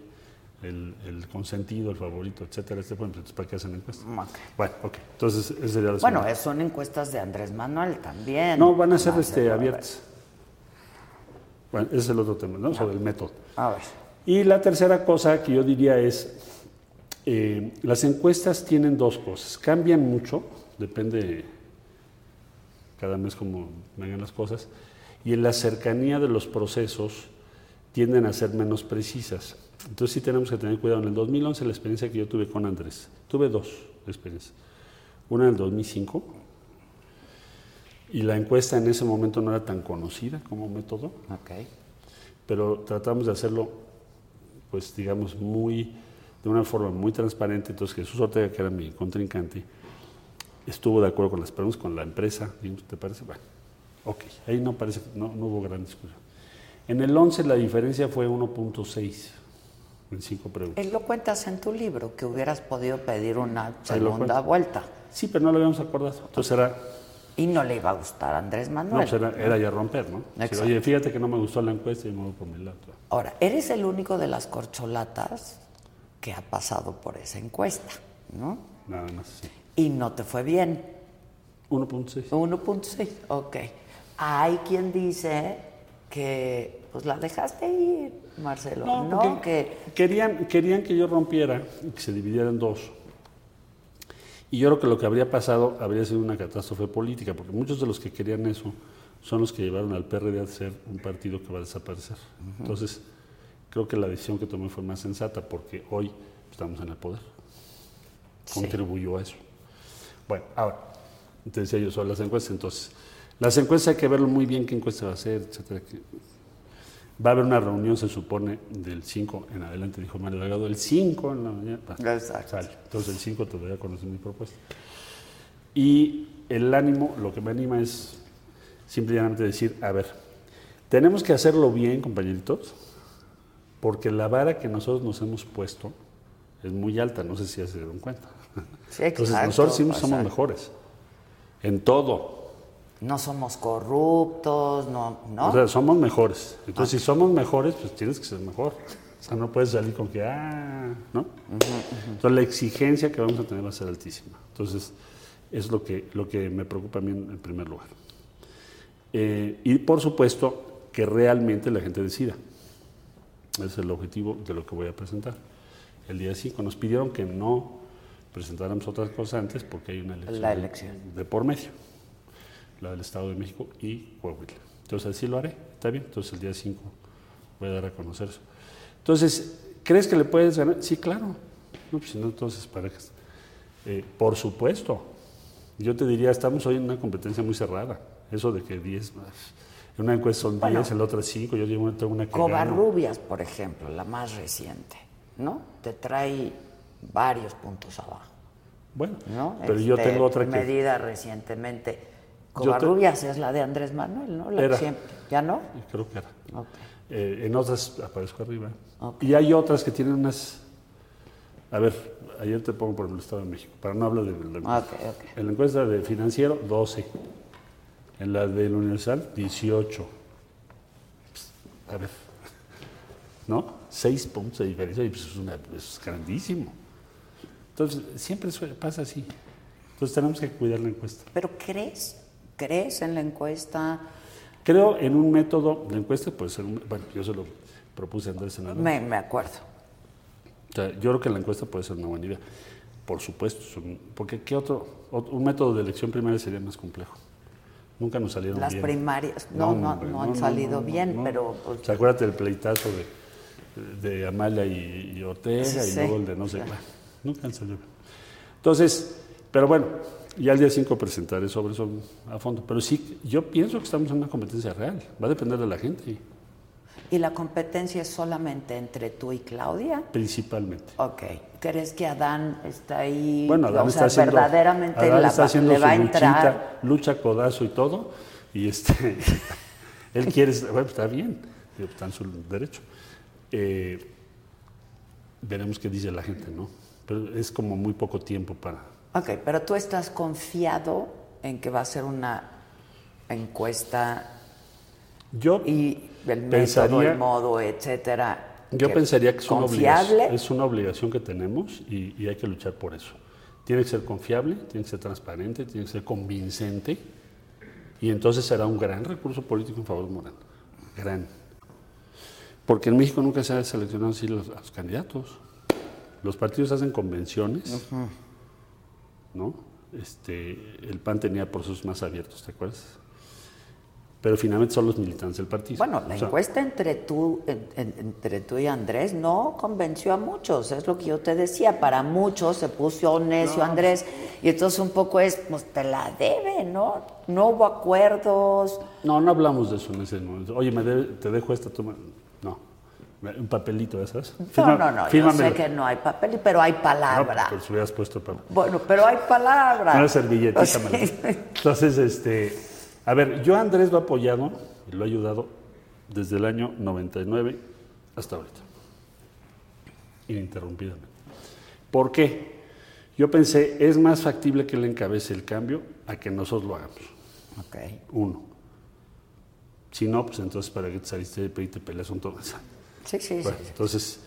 el, el consentido, el favorito, etcétera, etcétera, pues entonces ¿para qué hacen encuesta? Ok. Bueno, ok, entonces esa sería la Bueno, segunda. eh, son encuestas de Andrés Manuel también. No, van a ser este, a ver. abiertas. Bueno, ese es el otro tema, ¿no? Sobre el método. A ver. Y la tercera cosa que yo diría es, eh, las encuestas tienen dos cosas. Cambian mucho, depende cada mes como vengan las cosas, y en la cercanía de los procesos tienden a ser menos precisas. Entonces sí tenemos que tener cuidado. En el 2011 la experiencia que yo tuve con Andrés, tuve dos experiencias. Una en el 2005, y la encuesta en ese momento no era tan conocida como método, Ok. pero tratamos de hacerlo, pues digamos, muy, de una forma muy transparente. Entonces Jesús Ortega, que era mi contrincante, estuvo de acuerdo con las preguntas, con la empresa, ¿te parece? Bueno, ok, ahí no, parece, no, no hubo gran discusión. En el 11 la diferencia fue 1.6 en cinco preguntas. Él lo cuentas en tu libro, que hubieras podido pedir una segunda vuelta. Sí, pero no lo habíamos acordado. Entonces era, Y no le iba a gustar a Andrés no, Manuel. pues era, era ya romper, ¿no? Exacto. Oye, fíjate que no me gustó la encuesta y me voy por mi lado. Ahora, eres el único de las corcholatas que ha pasado por esa encuesta, ¿no? Nada más, sí. Y no te fue bien. 1.6. 1.6, ok. Hay quien dice que pues la dejaste ir, Marcelo, ¿no? No, Que querían, querían que yo rompiera y que se dividiera en dos. Y yo creo que lo que habría pasado habría sido una catástrofe política, porque muchos de los que querían eso son los que llevaron al PRD a ser un partido que va a desaparecer. Entonces, creo que la decisión que tomé fue más sensata porque hoy estamos en el poder. Sí. Contribuyó a eso. Bueno, ahora, te decía yo sobre las encuestas, entonces, las encuestas hay que verlo muy bien qué encuesta va a ser, etcétera. Va a haber una reunión, se supone, del 5 en adelante, dijo Mario Delgado, el 5 en la mañana. Exacto. sale. Entonces el 5 te voy a conocer mi propuesta. Y el ánimo, lo que me anima es simplemente decir, a ver, tenemos que hacerlo bien, compañeritos, porque la vara que nosotros nos hemos puesto es muy alta, no sé si ya se dieron cuenta. Sí, Entonces nosotros sí somos mejores, en todo. No somos corruptos, no, ¿no? O sea, somos mejores. Entonces, si somos mejores, pues tienes que ser mejor. O sea, no puedes salir con que, ah, ¿no? Entonces, la exigencia que vamos a tener va a ser altísima. Entonces, es lo que, lo que me preocupa a mí en, en primer lugar. Eh, y, por supuesto, que realmente la gente decida. Ese es el objetivo de lo que voy a presentar. El día 5 nos pidieron que no presentáramos otras cosas antes porque hay una elección, La elección. de por medio la del Estado de México y Coahuila. Entonces así lo haré, está bien. Entonces el día 5 voy a dar a conocer eso. Entonces, ¿crees que le puedes ganar? Sí, claro. No, pues si no, entonces parejas. Eh, por supuesto. Yo te diría, estamos hoy en una competencia muy cerrada. Eso de que 10 más. En una encuesta son 10, Bueno. en la otra 5. Yo llevo- tengo una que gano. Covarrubias, por ejemplo, la más reciente, ¿no? Te trae varios puntos abajo, Bueno, ¿no? pero yo Este, tengo otra que... medida recientemente. Covarrubias es la de Andrés Manuel, ¿no? La que Era. siempre, ¿Ya no? Creo que era. Eh, en otras aparezco arriba. Y hay otras que tienen unas. A ver, ayer te pongo por el Estado de México, para no hablar de la encuesta. Ok, ok. En la encuesta de financiero, 12. En la del Universal, 18. Pues, A ver, ¿no? Seis puntos de diferencia, y pues es, una- es grandísimo. Entonces, siempre pasa así. Entonces, tenemos que cuidar la encuesta. ¿Pero crees? ¿Crees en la encuesta? Creo en un método, la encuesta puede ser un. Bueno, yo se lo propuse a Andrés Senador. Me, me acuerdo. O sea, yo creo que la encuesta puede ser una buena idea. Por supuesto, un- porque ¿qué otro, ot- Un método de elección primaria sería más complejo. Nunca nos salieron Las bien. primarias no, no, no han salido bien, pero... pues, O sea, acuérdate del pleitazo de, de Amalia y, y Ortega Sí, y luego el de no sé. bueno, nunca han salido bien. Entonces, pero bueno, ya el día 5 presentaré sobre eso a fondo. Pero sí, yo pienso que estamos en una competencia real. Va a depender de la gente, ¿Y la competencia es solamente entre tú y Claudia? principalmente. Ok. ¿Crees que Adán está ahí? Bueno, Adán o está sea, haciendo, verdaderamente Adán la está haciendo le va a entrar. luchita, lucha, codazo y todo, y este, él quiere, bueno, está bien, está en su derecho. Eh, veremos qué dice la gente, ¿no? Pero es como muy poco tiempo para... Ok, pero tú estás confiado en que va a ser una encuesta Yo, y el método, Pensaría- el modo, etcétera. yo pensaría que es una, confiable. obligación, es una obligación que tenemos y, y hay que luchar por eso. Tiene que ser confiable, tiene que ser transparente, tiene que ser convincente y entonces será un gran recurso político en favor de Moreno. Gran. Porque en México nunca se ha seleccionado así los, a los candidatos. Los partidos hacen convenciones, ¿no? Este, el PAN tenía procesos más abiertos, ¿te acuerdas? Pero finalmente son los militantes del partido. Bueno, la O sea, encuesta entre tú, en- en- entre tú y Andrés no convenció a muchos, es lo que yo te decía. Para muchos se puso necio Andrés y entonces un poco es, pues te la debe, ¿no? No hubo acuerdos. No, no hablamos de eso en ese momento. Oye, me debe- te dejo esta toma. No, un papelito, ¿ya ¿sabes? No, no, no, yo sé que no hay papel, pero hay No, palabra. si hubieras puesto papel. Bueno, pero hay palabra. Una servilletita. La- Entonces, este, a ver, yo a Andrés lo he apoyado y lo he ayudado desde el año 99 hasta ahorita. Ininterrumpidamente. ¿Por qué? Yo pensé, es más factible que él encabece el cambio a que nosotros lo hagamos. Ok. Uno. Si no, pues entonces, ¿para qué te saliste de y te peleas con todo? Sí, sí, Bueno, sí. entonces,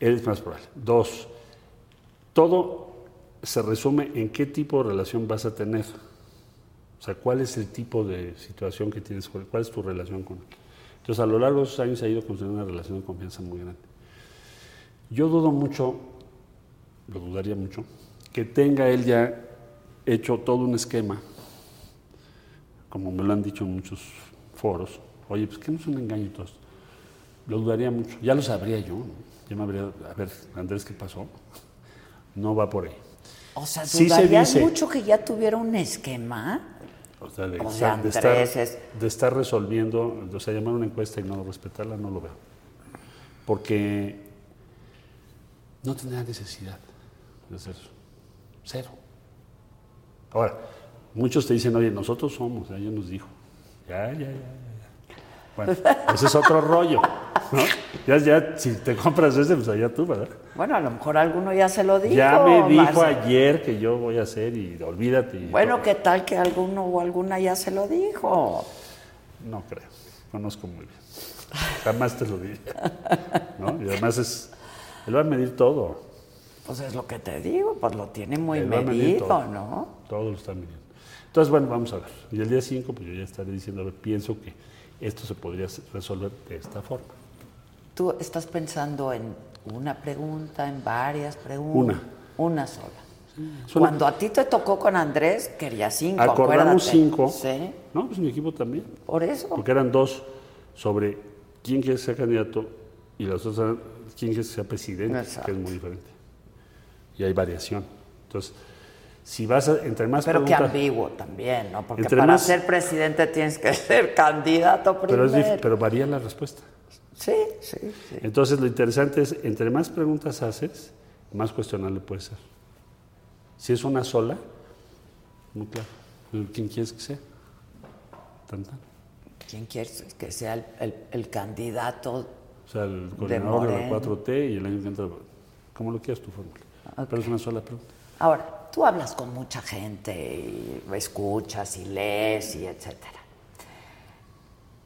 es más probable. Dos, todo se resume en qué tipo de relación vas a tener. O sea, cuál es el tipo de situación que tienes cuál es tu relación con él. Entonces, a lo largo de esos años ha ido construyendo una relación de confianza muy grande. Yo dudo mucho, lo dudaría mucho, que tenga él ya hecho todo un esquema, como me lo han dicho en muchos foros. Oye, pues que no es un engaño todo esto. Lo dudaría mucho. Ya lo sabría yo. ¿no? Ya me habría, a ver, Andrés, ¿qué pasó? No va por ahí. O sea, Sí se dudarías mucho que ya tuviera un esquema. O sea, de, O sea, de estar, Andrés es- de estar resolviendo, o sea, llamar una encuesta y no respetarla, no lo veo. Porque no tendrá necesidad de hacer eso. Cero. Ahora, muchos te dicen, oye, nosotros somos, ya, nos dijo. Ya, ya. ya. Bueno, ese es otro rollo, ¿no? Ya, ya, si te compras ese, pues allá tú, ¿verdad? Bueno, a lo mejor alguno ya se lo dijo. ya me dijo ayer que yo voy a hacer y olvídate. y Bueno. ¿qué tal que alguno o alguna ya se lo dijo? No creo, conozco muy bien. Jamás te lo diría. ¿no? Y además es, él va a medir todo. Pues es lo que te digo, pues lo tiene muy Él medido, todo. ¿no? Todo lo está midiendo. Entonces, bueno, vamos a ver. Y el día 5, pues yo ya estaré diciendo, a ver, pienso que esto se podría resolver de esta forma. Tú estás pensando en una pregunta, en varias preguntas. Una. Una sola. Una- Cuando a ti te tocó con Andrés, quería cinco. Acordamos acuérdate. cinco. Sí, No, pues mi equipo también. por eso. Porque eran dos sobre quién quiere ser candidato y las otras eran quién quiere ser presidente, Exacto. que es muy diferente. Y hay variación. Entonces, si vas a, entre más Pero qué preguntas... ambiguo también, ¿no? Porque para más- ser presidente tienes que ser candidato pero, primero. es dif- pero varía la respuesta. Sí, sí, sí. Entonces, lo interesante es, entre más preguntas haces, más cuestionable puede ser. Si es una sola, muy claro. ¿Quién quieres que sea? Tan, tan. ¿Quién quieres que sea el, el- el candidato? O sea, el coordinador de, la Morena. 4T y el año que entra, como lo quieras tu fórmula. Pero es una sola pregunta. Ahora, tú hablas con mucha gente y escuchas y lees y etcétera.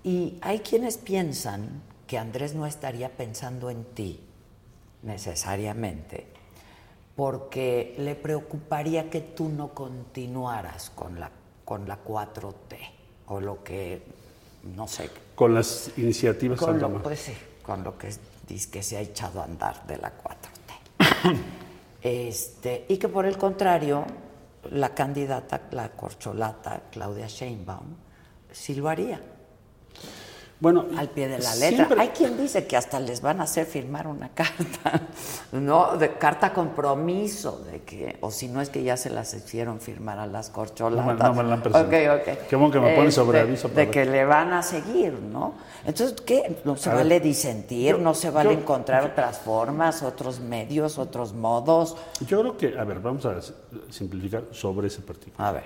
Y hay quienes piensan que Andrés no estaría pensando en ti necesariamente porque le preocuparía que tú no continuaras con la, con la 4T o lo que, no sé, Con las iniciativas con lo, pues sí, con lo que que se ha echado a andar de la 4T. este, y que por el contrario, la candidata, la corcholata, Claudia Sheinbaum, sí lo haría, Bueno, al pie de la letra. siempre- Hay quien dice que hasta les van a hacer firmar una carta, ¿no? De carta compromiso, de que, o si no es que ya se las hicieron firmar a las corcholatas. No no me la han presentado. Ok, ok. Qué bueno que me pones sobre Este, aviso para De que le van a seguir, ¿no? Entonces, ¿qué? No se A ver, vale disentir, yo- no se vale yo- encontrar otras formas, otros medios, otros modos. Yo creo que, a ver, vamos a simplificar sobre ese particular. A ver.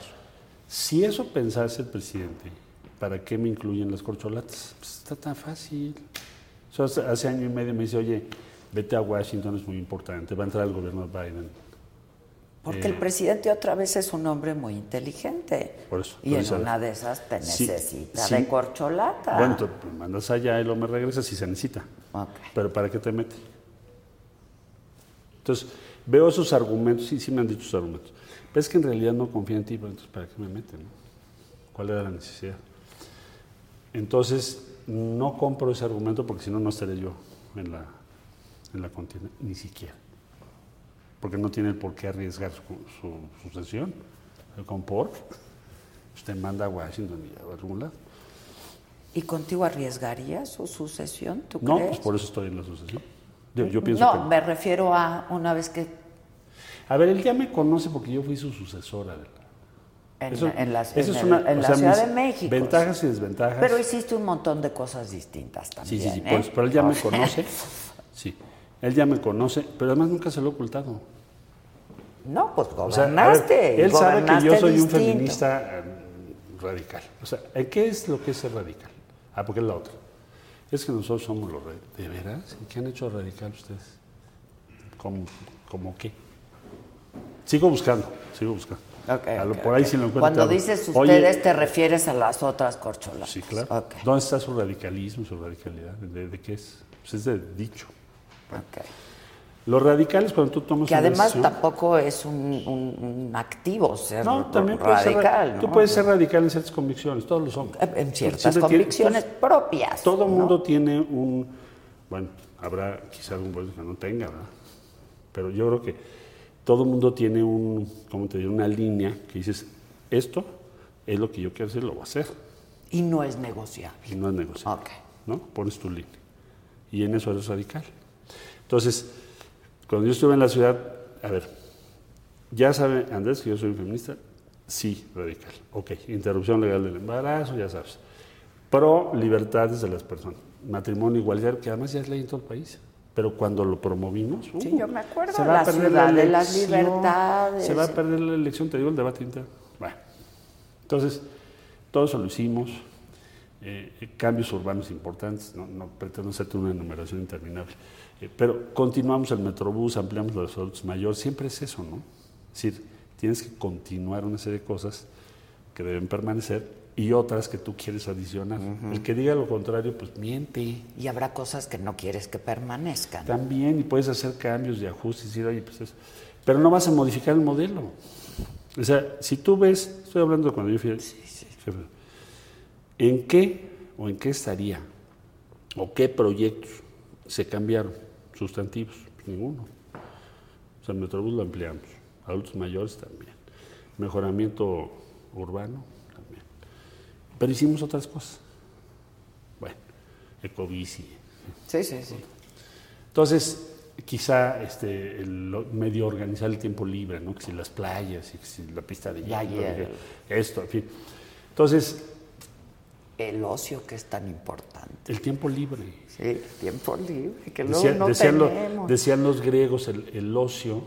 Si eso pensase el presidente, ¿para qué me incluyen las corcholatas? Pues está tan fácil. Hace, hace año y medio me dice, oye, vete a Washington, es muy importante, va a entrar el gobierno de Biden. Porque Eh, el presidente otra vez es un hombre muy inteligente. Por eso, Y en una de esas te Sí, necesita sí. de corcholata. Bueno, me mandas allá y luego me regresas si se necesita. Ok. Pero ¿para qué te mete? Entonces, veo esos argumentos, sí, sí me han dicho esos argumentos. Pero es que en realidad no confía en ti, pero entonces ¿para qué me meten? no? ¿Cuál era la necesidad? Entonces, no compro ese argumento porque si no, no estaré yo en la, en la contienda, ni siquiera. Porque no tiene por qué arriesgar su, su sucesión. El comport, usted manda a Washington y a algún lado. ¿Y contigo arriesgaría su sucesión, tú No, crees? pues por eso estoy en la sucesión. Yo, yo pienso no, que... me refiero a una vez que A ver, él ya me conoce porque yo fui su sucesora. la- en, Eso- en la, eso en es el- una- en o la sea, Ciudad de México. Ventajas y desventajas. Pero hiciste un montón de cosas distintas sí, también. sí, sí, ¿eh? por eso, pero él ya me conoce. Sí, él ya me conoce, pero además nunca se lo he ocultado. No, pues O sea, gobernaste. él sabe que yo soy un feminista eh, radical. O sea, ¿en qué es lo que es ser radical? Ah, porque es la otra. Es que nosotros somos los radicales. ¿De veras? ¿Y qué han hecho radical ustedes? ¿Cómo, cómo qué? Sigo buscando, sigo buscando. Ok, A lo- ok, por ahí ok. si lo encuentro. Cuando dices Oye, ustedes, te refieres a las otras corcholatas. Sí, claro. ¿Dónde está su radicalismo, su radicalidad? ¿De, de qué es? Pues es de dicho. Los radicales, cuando tú tomas Que una además decisión- tampoco es un, un- un activo ser No, también puedes ser, radical. tú ¿no? puedes ser radical en ciertas convicciones, todos lo somos. En ciertas Siempre convicciones propias. Todo ¿no? mundo tiene un, bueno, habrá quizá algún pueblo que no tenga, ¿verdad? Pero yo creo que todo mundo tiene un, ¿cómo te digo? Una línea que dices, esto es lo que yo quiero hacer, lo voy a hacer. Y no es negociable. Y no es negociable. Ok. ¿No? Pones tu línea. Y en eso eres radical. Entonces, cuando yo estuve en la ciudad, a ver, ya sabe Andrés que yo soy un feminista, sí, radical. Ok, interrupción legal del embarazo, ya sabes. Pro libertades de las personas. Matrimonio igualitario, que además ya es ley en todo el país. Pero cuando lo promovimos, Sí, uh, yo me acuerdo, se va la a perder ciudad de las elección, libertades. Se va a perder la elección, te digo, el debate interno. Bueno, entonces, todo eso lo hicimos. eh, cambios urbanos importantes, no, no pretendo hacerte una enumeración interminable. Eh, pero continuamos el Metrobús, ampliamos los adultos mayores, siempre es eso, ¿no? Es decir, tienes que continuar una serie de cosas que deben permanecer y otras que tú quieres adicionar. El que diga lo contrario, pues miente. Y habrá cosas que no quieres que permanezcan. También, y puedes hacer cambios de ajustes y decir, oye, pues es- Pero no vas a modificar el modelo. O sea, si tú ves, estoy hablando de cuando yo fui jefe, ¿en qué o en qué estaría? ¿O qué proyectos se cambiaron? Sustantivos, Pues ninguno. O sea, Metrobús lo ampliamos, adultos mayores también, mejoramiento urbano. Pero hicimos otras cosas. Bueno, ecobici, Sí, sí, sí. entonces, quizá este, el medio organizar el tiempo libre, ¿no? Que si las playas, que si la pista de Ya, hielo, ya. que esto, en fin. Entonces, El ocio que es tan importante. el tiempo libre. Sí, tiempo libre, que Decía- no decían, lo- tenemos. decían los griegos, el, el ocio,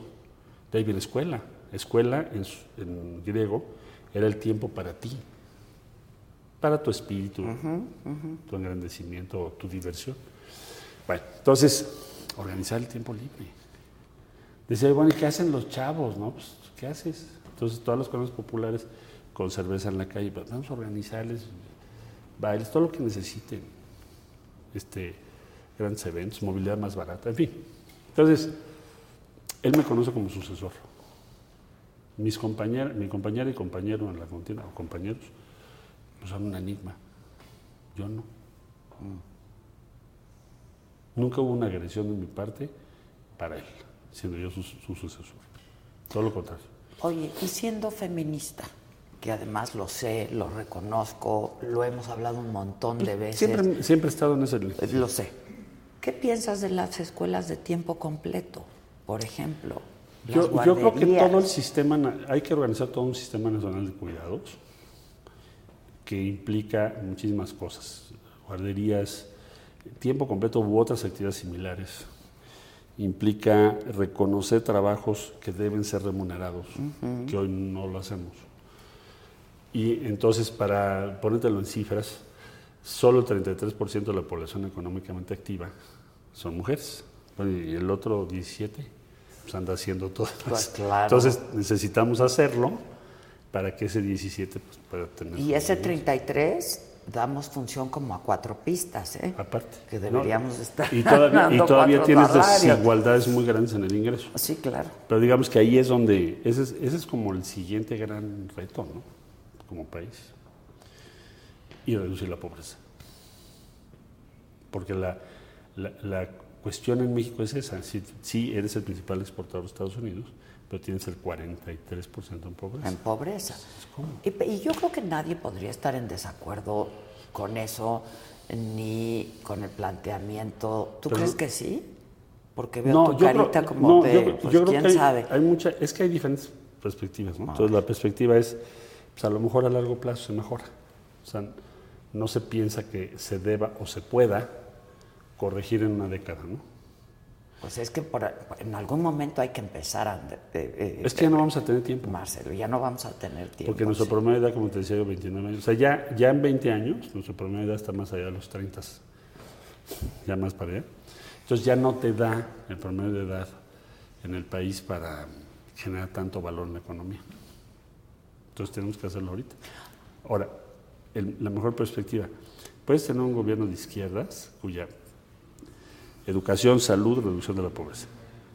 de ahí viene escuela. Escuela en, en griego era el tiempo para ti, para tu espíritu, tu engrandecimiento, tu diversión. Bueno, entonces, organizar el tiempo libre. Decía, bueno, ¿y qué hacen los chavos? No? Pues, ¿qué haces? Entonces, todas las cosas populares con cerveza en la calle, pues, vamos a organizarles bailes, todo lo que necesiten. Este, grandes eventos, movilidad más barata, en fin. Entonces, él me conoce como sucesor. Mis compañeras, mi compañera y compañero en la contienda, o compañeros, pues son un enigma. Yo no. Nunca hubo una agresión de mi parte para él, siendo yo su, su sucesor. Todo lo contrario. Oye, y siendo feminista, que además lo sé, lo reconozco, lo hemos hablado un montón de veces. Siempre, siempre he estado en ese... Lo sé. ¿Qué piensas de las escuelas de tiempo completo, por ejemplo? Yo, yo creo que todo el sistema, hay que organizar todo un sistema nacional de cuidados que implica muchísimas cosas, guarderías, tiempo completo u otras actividades similares. Implica reconocer trabajos que deben ser remunerados, que hoy no lo hacemos. Y entonces, para ponértelo en cifras, solo el 33% de la población económicamente activa son mujeres. Y el otro 17% pues anda haciendo todo. Pues claro. Entonces necesitamos hacerlo para que ese 17 pues, pueda tener. Y ese 33 damos función como a cuatro pistas, ¿eh? Aparte. Que ¿no? deberíamos estar Y todavía, y todavía tienes salarios. desigualdades muy grandes en el ingreso. Sí, claro. Pero digamos que ahí es donde, ese es, ese es como el siguiente gran reto, ¿no? Como país. Y reducir la pobreza. Porque la, la, la cuestión en México es esa. Si, sí eres el principal exportador de Estados Unidos, pero tienes el 43% en pobreza. En pobreza. Y, y yo creo que nadie podría estar en desacuerdo con eso, ni con el planteamiento. ¿Tú Pero- crees que sí? Porque veo tu yo creo- carita como no, de, yo pues, yo creo quién que hay, sabe. hay mucha, es que hay diferentes perspectivas, ¿no? Entonces la perspectiva es, pues a lo mejor a largo plazo se mejora. O sea, no se piensa que se deba o se pueda corregir en una década, ¿no? Pues es que por- en algún momento hay que empezar a... eh, eh, Es que ya no vamos a tener tiempo. Marcelo, ya no vamos a tener tiempo. Porque nuestro promedio de edad, como te decía yo, 29 años. O sea, ya, ya en 20 años, nuestro promedio de edad está más allá de los 30. Ya más para allá. Entonces ya no te da el promedio de edad en el país para generar tanto valor en la economía. Entonces tenemos que hacerlo ahorita. Ahora, el- la mejor perspectiva. Puedes tener un gobierno de izquierdas cuya educación, salud, reducción de la pobreza,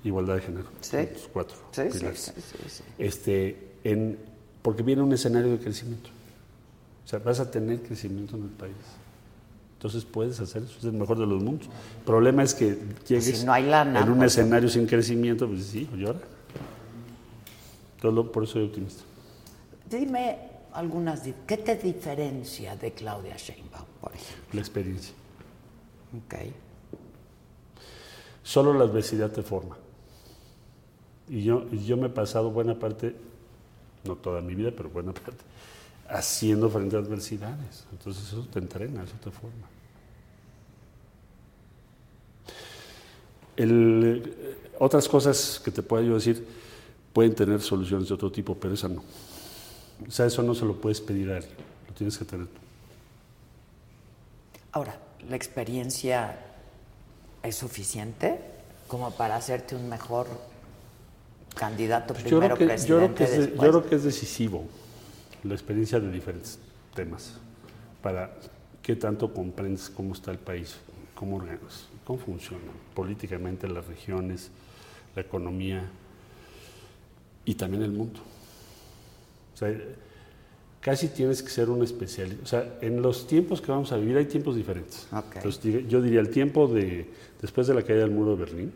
igualdad de género. Sí. Los cuatro Sí, pilares sí, este, en, porque viene un escenario de crecimiento. O sea, vas a tener crecimiento en el país. Entonces puedes hacer eso, es el mejor de los mundos. El problema es que llegues si no hay lana, en un pues- escenario sin crecimiento, pues sí, llora. Entonces, por eso soy optimista. Dime algunas... ¿Qué te diferencia de Claudia Sheinbaum, por ejemplo? La experiencia. Ok. Solo la adversidad te forma. Y yo, yo me he pasado buena parte, no toda mi vida, pero buena parte, haciendo frente a adversidades. Entonces eso te entrena, eso te forma. Eh, otras cosas que te puedo yo decir pueden tener soluciones de otro tipo, pero esa no. O sea, eso no se lo puedes pedir a alguien, lo tienes que tener tú. Ahora, ¿la experiencia es suficiente como para hacerte un mejor candidato Pues yo, primero creo que, yo, creo presidente que es, de- yo creo que es decisivo la experiencia de diferentes temas para qué tanto comprendes cómo está el país, cómo, organizas, cómo funciona políticamente las regiones, la economía y también el mundo. O sea, casi tienes que ser un especialista. O sea, en los tiempos que vamos a vivir hay tiempos diferentes. Entonces, yo diría el tiempo de después de la caída del muro de Berlín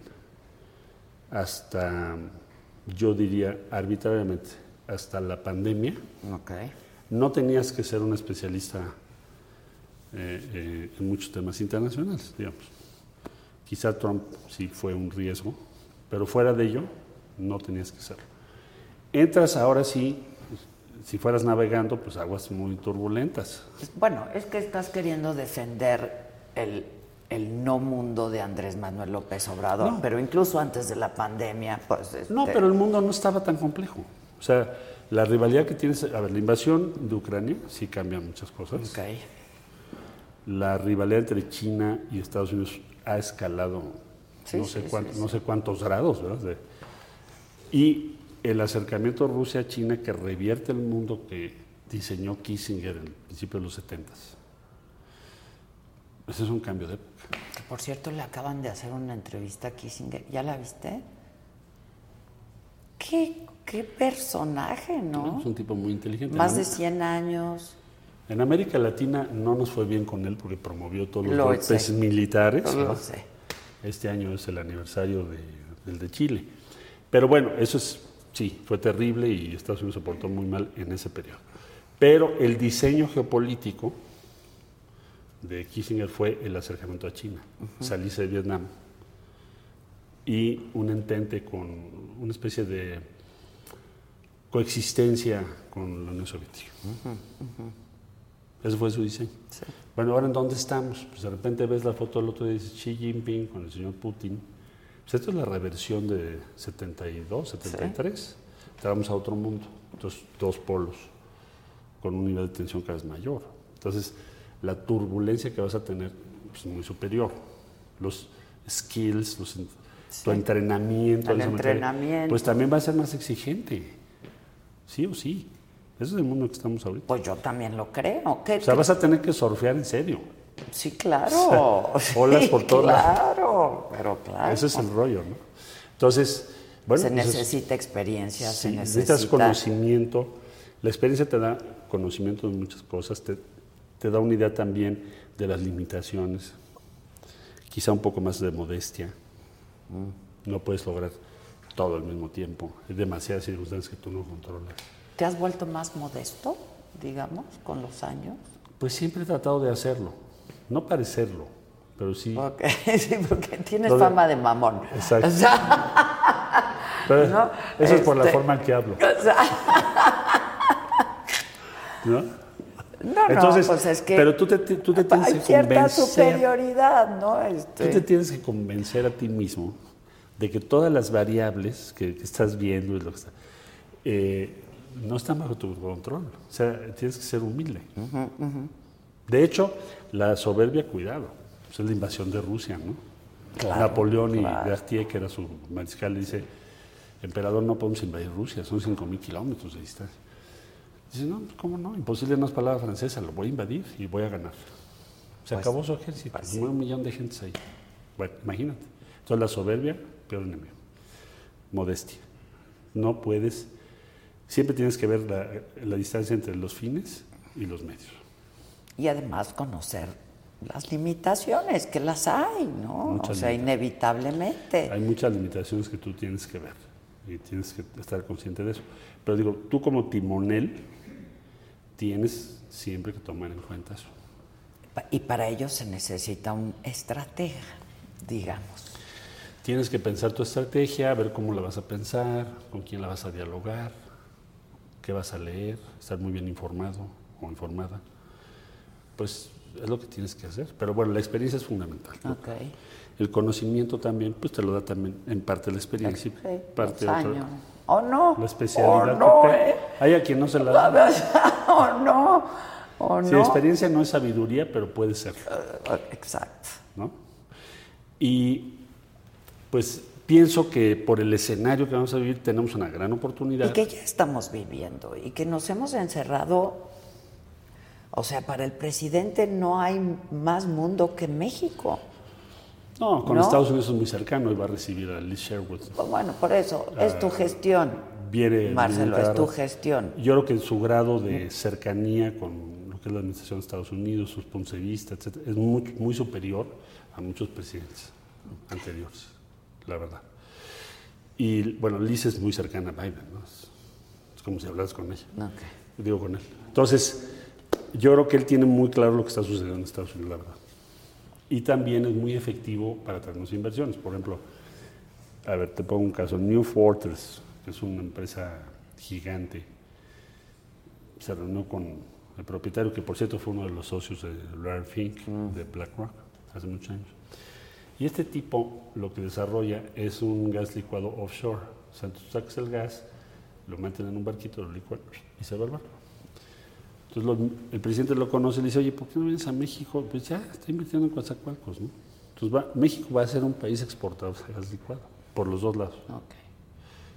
hasta, yo diría arbitrariamente, hasta la pandemia, no tenías que ser un especialista eh, eh, en muchos temas internacionales, digamos. Quizá Trump sí fue un riesgo, pero fuera de ello, no tenías que serlo. Entras ahora sí, si fueras navegando, pues aguas muy turbulentas. Bueno, es que estás queriendo defender el, el no mundo de Andrés Manuel López Obrador, No. pero incluso antes de la pandemia, pues... este, No, pero el mundo no estaba tan complejo. O sea, la rivalidad que tienes, a ver, la invasión de Ucrania sí cambia muchas cosas. Ok. La rivalidad entre China y Estados Unidos ha escalado Sí, no, sé sí, cuánto- sí, no sé cuántos grados, ¿verdad? De- y el acercamiento Rusia-China que revierte el mundo que diseñó Kissinger en el principio de los 70 Ese es un cambio de época. Que, por cierto, le acaban de hacer una entrevista a Kissinger. ¿Ya la viste? ¿Qué, qué personaje, ¿no? Es un tipo muy inteligente. Más ¿no? de 100 años. En América Latina no nos fue bien con él porque promovió todos los Lo golpes sé. militares. Lo ¿no? sé. Este año es el aniversario de- del de Chile. Pero bueno, eso es, sí, fue terrible y Estados Unidos se portó muy mal en ese periodo. Pero el diseño geopolítico de Kissinger fue el acercamiento a China, salirse de Vietnam y un entente con una especie de coexistencia con la Unión Soviética. Ese fue su diseño. Bueno, ahora en dónde estamos? Pues de repente ves la foto del otro día dice Xi Jinping con el señor Putin. Pues esto es la reversión de 72, 73. Entramos a otro mundo. Entonces, dos polos con un nivel de tensión cada vez mayor. Entonces, la turbulencia que vas a tener es muy superior. Los skills, los en- tu entrenamiento, El en entrenamiento. pues también va a ser más exigente. Sí o sí. Ese es el mundo que estamos ahorita. Pues yo también lo creo. ¿Qué- O sea, vas a tener que surfear en serio. Sí, claro. Olas Sí, por todos lados. Claro, pero claro. Ese es el rollo, ¿no? Entonces, bueno, se pues es- necesita experiencia, se sí, necesitas necesita... conocimiento. La experiencia te da conocimiento de muchas cosas, te, te da una idea también de las limitaciones, quizá un poco más de modestia. No puedes lograr todo al mismo tiempo. Hay demasiadas circunstancias que tú no controlas. ¿Te has vuelto más modesto, digamos, con los años? Pues siempre he tratado de hacerlo, no parecerlo, pero sí. Porque, sí, porque tienes de- fama de mamón. Exacto. O sea, Pero ¿no? Eso es por la Este- forma en que hablo. o sea, ¿no? no, Entonces, no, pues es que pero tú te, tú te tienes hay que cierta convencer. superioridad, ¿no? Tú Este, te tienes que convencer a ti mismo de que todas las variables que, que estás viendo y lo que está- eh, no están bajo tu control. O sea, tienes que ser humilde. De hecho, la soberbia, cuidado. Pues es la invasión de Rusia, ¿no? Claro, Napoleón y claro. Berthier, que era su mariscal, le dice, emperador, no podemos invadir Rusia, son 5.000 kilómetros de distancia. Dice, no, ¿cómo no? Imposible no es palabra francesa, lo voy a invadir y voy a ganar. Se Pues, acabó su ejército, pues sí. un millón de gentes ahí. Bueno, imagínate. Entonces la soberbia, peor enemigo. Modestia. No puedes, siempre tienes que ver la, la distancia entre los fines y los medios. Y además conocer las limitaciones, que las hay, ¿no? Muchas o sea, inevitablemente. Hay muchas limitaciones que tú tienes que ver y tienes que estar consciente de eso. Pero digo, tú como timonel tienes siempre que tomar en cuenta eso. Y para ello se necesita un estratega, digamos. tienes que pensar tu estrategia, ver cómo la vas a pensar, con quién la vas a dialogar, qué vas a leer, estar muy bien informado o informada. Pues es lo que tienes que hacer. Pero bueno, la experiencia es fundamental. ¿no? Ok. El conocimiento también, pues te lo da también en parte la experiencia, y Sí, parte otra-. ¿O no? la especialidad. ¿O no, eh? Hay a quien no se la da. ¿O no? ¿O Sí, no? experiencia no es sabiduría, pero puede ser, Eh, Exacto. ¿no? Y pues pienso que por el escenario que vamos a vivir tenemos una gran oportunidad. Y que ya estamos viviendo y que nos hemos encerrado. O sea, para el presidente no hay más mundo que México. No, con ¿No? Estados Unidos es muy cercano y va a recibir a Liz Sherwood. Bueno, por eso, es tu gestión. Viene Marcelo, es tu gestión. Yo creo que su grado de cercanía con lo que es la administración de Estados Unidos, sus puntos de vista, etcétera, es muy, muy superior a muchos presidentes anteriores, la verdad. Y bueno, Liz es muy cercana a Biden, ¿no? es, como si hablas con ella. Ok. digo con él. Entonces, yo creo que él tiene muy claro lo que está sucediendo en Estados Unidos, la verdad. Y también es muy efectivo para traernos inversiones. Por ejemplo, a ver, te pongo un caso. New Fortress, que es una empresa gigante, se reunió con el propietario, que por cierto fue uno de los socios de Larry Fink, de BlackRock, hace muchos años. Y este tipo lo que desarrolla es un gas licuado offshore. O sea, tú sacas el gas, lo meten en un barquito, lo licuan y se va al barco. Entonces lo- el presidente lo conoce y le dice, oye, ¿por qué no vienes a México? Pues ya, está invirtiendo en Coatzacoalcos, ¿no? Entonces va- México va a ser un país exportador de gas licuado, por los dos lados.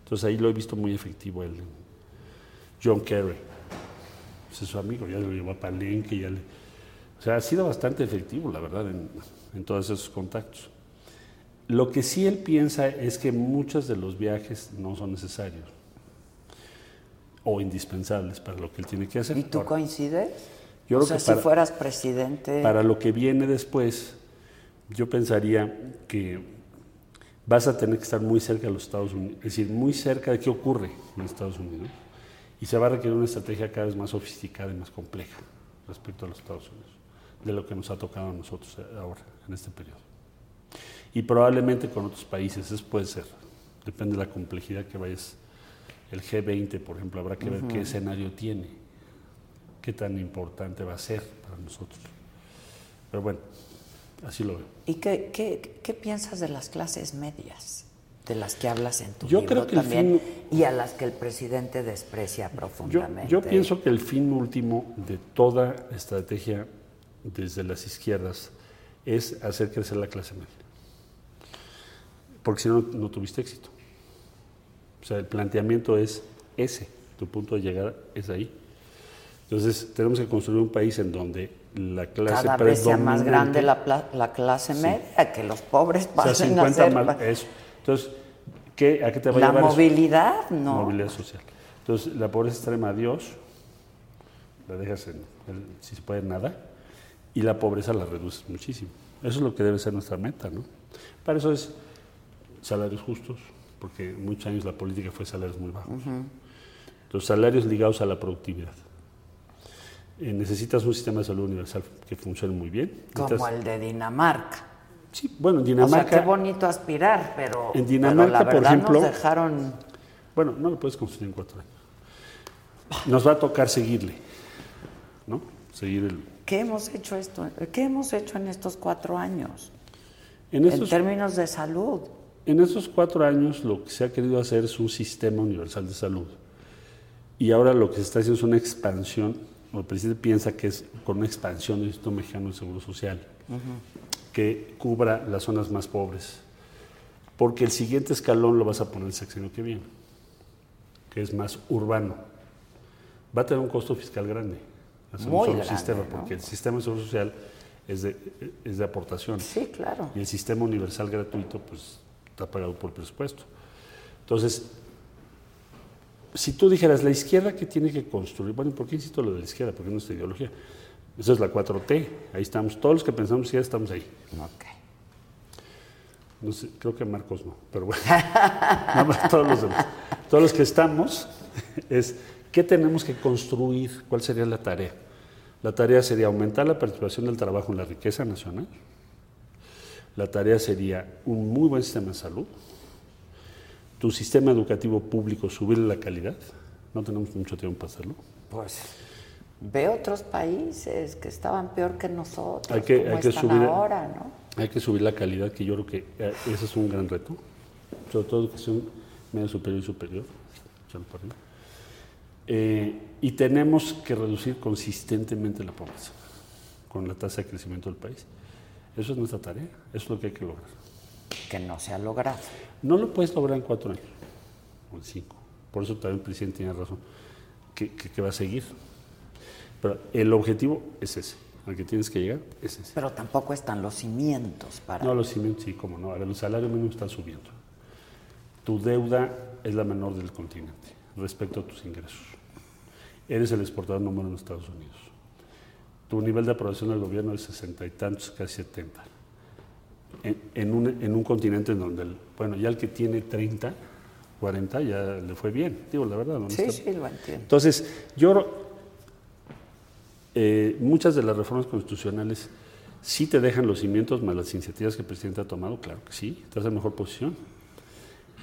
Entonces ahí lo he visto muy efectivo él. John Kerry, ese es su amigo, ya lo llevó a Palenque, ya le... O sea, ha sido bastante efectivo, la verdad, en, en todos esos contactos. Lo que sí él piensa es que muchos de los viajes no son necesarios o indispensables para lo que él tiene que hacer. ¿Y tú Ahora, coincides? Yo o creo sea, que si para- fueras presidente. para lo que viene después, yo pensaría que vas a tener que estar muy cerca de los Estados Unidos, es decir, muy cerca de qué ocurre en Estados Unidos. Y se va a requerir una estrategia cada vez más sofisticada y más compleja respecto a los Estados Unidos, de lo que nos ha tocado a nosotros ahora, en este periodo. Y probablemente con otros países, eso puede ser, depende de la complejidad que vayas. El G20, por ejemplo, habrá que ver qué escenario tiene, qué tan importante va a ser para nosotros. Pero bueno, así lo veo. ¿Y qué, qué, qué piensas de las clases medias? De las que hablas en tu Yo libro creo que el también fin- y a las que el presidente desprecia Yo, profundamente. yo pienso que el fin último de toda estrategia desde las izquierdas es hacer crecer la clase media. Porque si no, no tuviste éxito. O sea, el planteamiento es ese, tu punto de llegar es ahí. Entonces, tenemos que construir un país en donde la clase cada vez sea más grande la, la clase media, que los pobres o sea, pasen 50 a ser eso. Entonces, ¿qué, ¿a qué te va a la llevar eso? movilidad, ¿no? Movilidad social. Entonces, la pobreza extrema, adiós, la dejas en, el- si se puede, nada, y la pobreza la reduces muchísimo. Eso es lo que debe ser nuestra meta, ¿no? Para eso es salarios justos, porque muchos años la política fue salarios muy bajos. Los salarios ligados a la productividad. Eh, necesitas un sistema de salud universal que funcione muy bien. Como Necesitas- el de Dinamarca. Sí, bueno, en O sea, Dinamarca... qué bonito aspirar, pero, En pero Dinamarca, la por ejemplo- nos dejaron... Bueno, no lo puedes construir en cuatro años. Nos va a tocar seguirle, ¿no? Seguir el... ¿Qué hemos hecho esto? ¿Qué hemos hecho en estos cuatro años? En En estos, términos de salud. En estos cuatro años lo que se ha querido hacer es un sistema universal de salud. Y ahora lo que se está haciendo es una expansión, o el presidente piensa que es con una expansión del Instituto Mexicano de Seguro Social, que cubra las zonas más pobres. Porque el siguiente escalón lo vas a poner el sexenio que viene, que es más urbano. Va a tener un costo fiscal grande. hacer un solo grande, sistema, ¿no? porque el sistema de seguro social es de, es de aportación. Sí, claro. Y el sistema universal gratuito, pues, está pagado por presupuesto. Entonces, si tú dijeras, la izquierda que tiene que construir, bueno, ¿por qué insisto lo de la izquierda? Porque es nuestra ideología. Esa es la 4T, ahí estamos, todos los que pensamos que estamos ahí. Ok. No sé, creo que Marcos no, pero bueno, Nada más todos los demás. Todos los que estamos, es qué tenemos que construir, cuál sería la tarea. La tarea sería aumentar la participación del trabajo en la riqueza nacional, la tarea sería un muy buen sistema de salud, tu sistema educativo público, subirle la calidad. No tenemos mucho tiempo para hacerlo. Pues ve otros países que estaban peor que nosotros, Hay que- como hay que están subir- ahora, ¿no? Hay que subir la calidad, que yo creo que eh, ese es un gran reto, sobre todo educación medio superior y superior. Eh, y tenemos que reducir consistentemente la pobreza con la tasa de crecimiento del país. Eso es nuestra tarea, eso es lo que hay que lograr. Que no se ha logrado. No lo puedes lograr en cuatro años o en cinco. Por eso también el presidente tiene razón, que, que- que va a seguir. Pero el objetivo es ese, al que tienes que llegar es ese. Pero tampoco están los cimientos para... No, los cimientos sí, como no. A ver, el salario mínimo está subiendo. Tu deuda es la menor del continente respecto a tus ingresos. Eres el exportador número uno en Estados Unidos. Tu nivel de aprobación del gobierno es sesenta y tantos, casi setenta. En, en un, en un continente en donde, el- bueno, ya el que tiene 30, 40 ya le fue bien. Digo, la verdad, no Sí, está- sí, lo entiendo. entonces, yo eh, muchas de las reformas constitucionales sí te dejan los cimientos más las iniciativas que el presidente ha tomado, claro que sí, estás en mejor posición.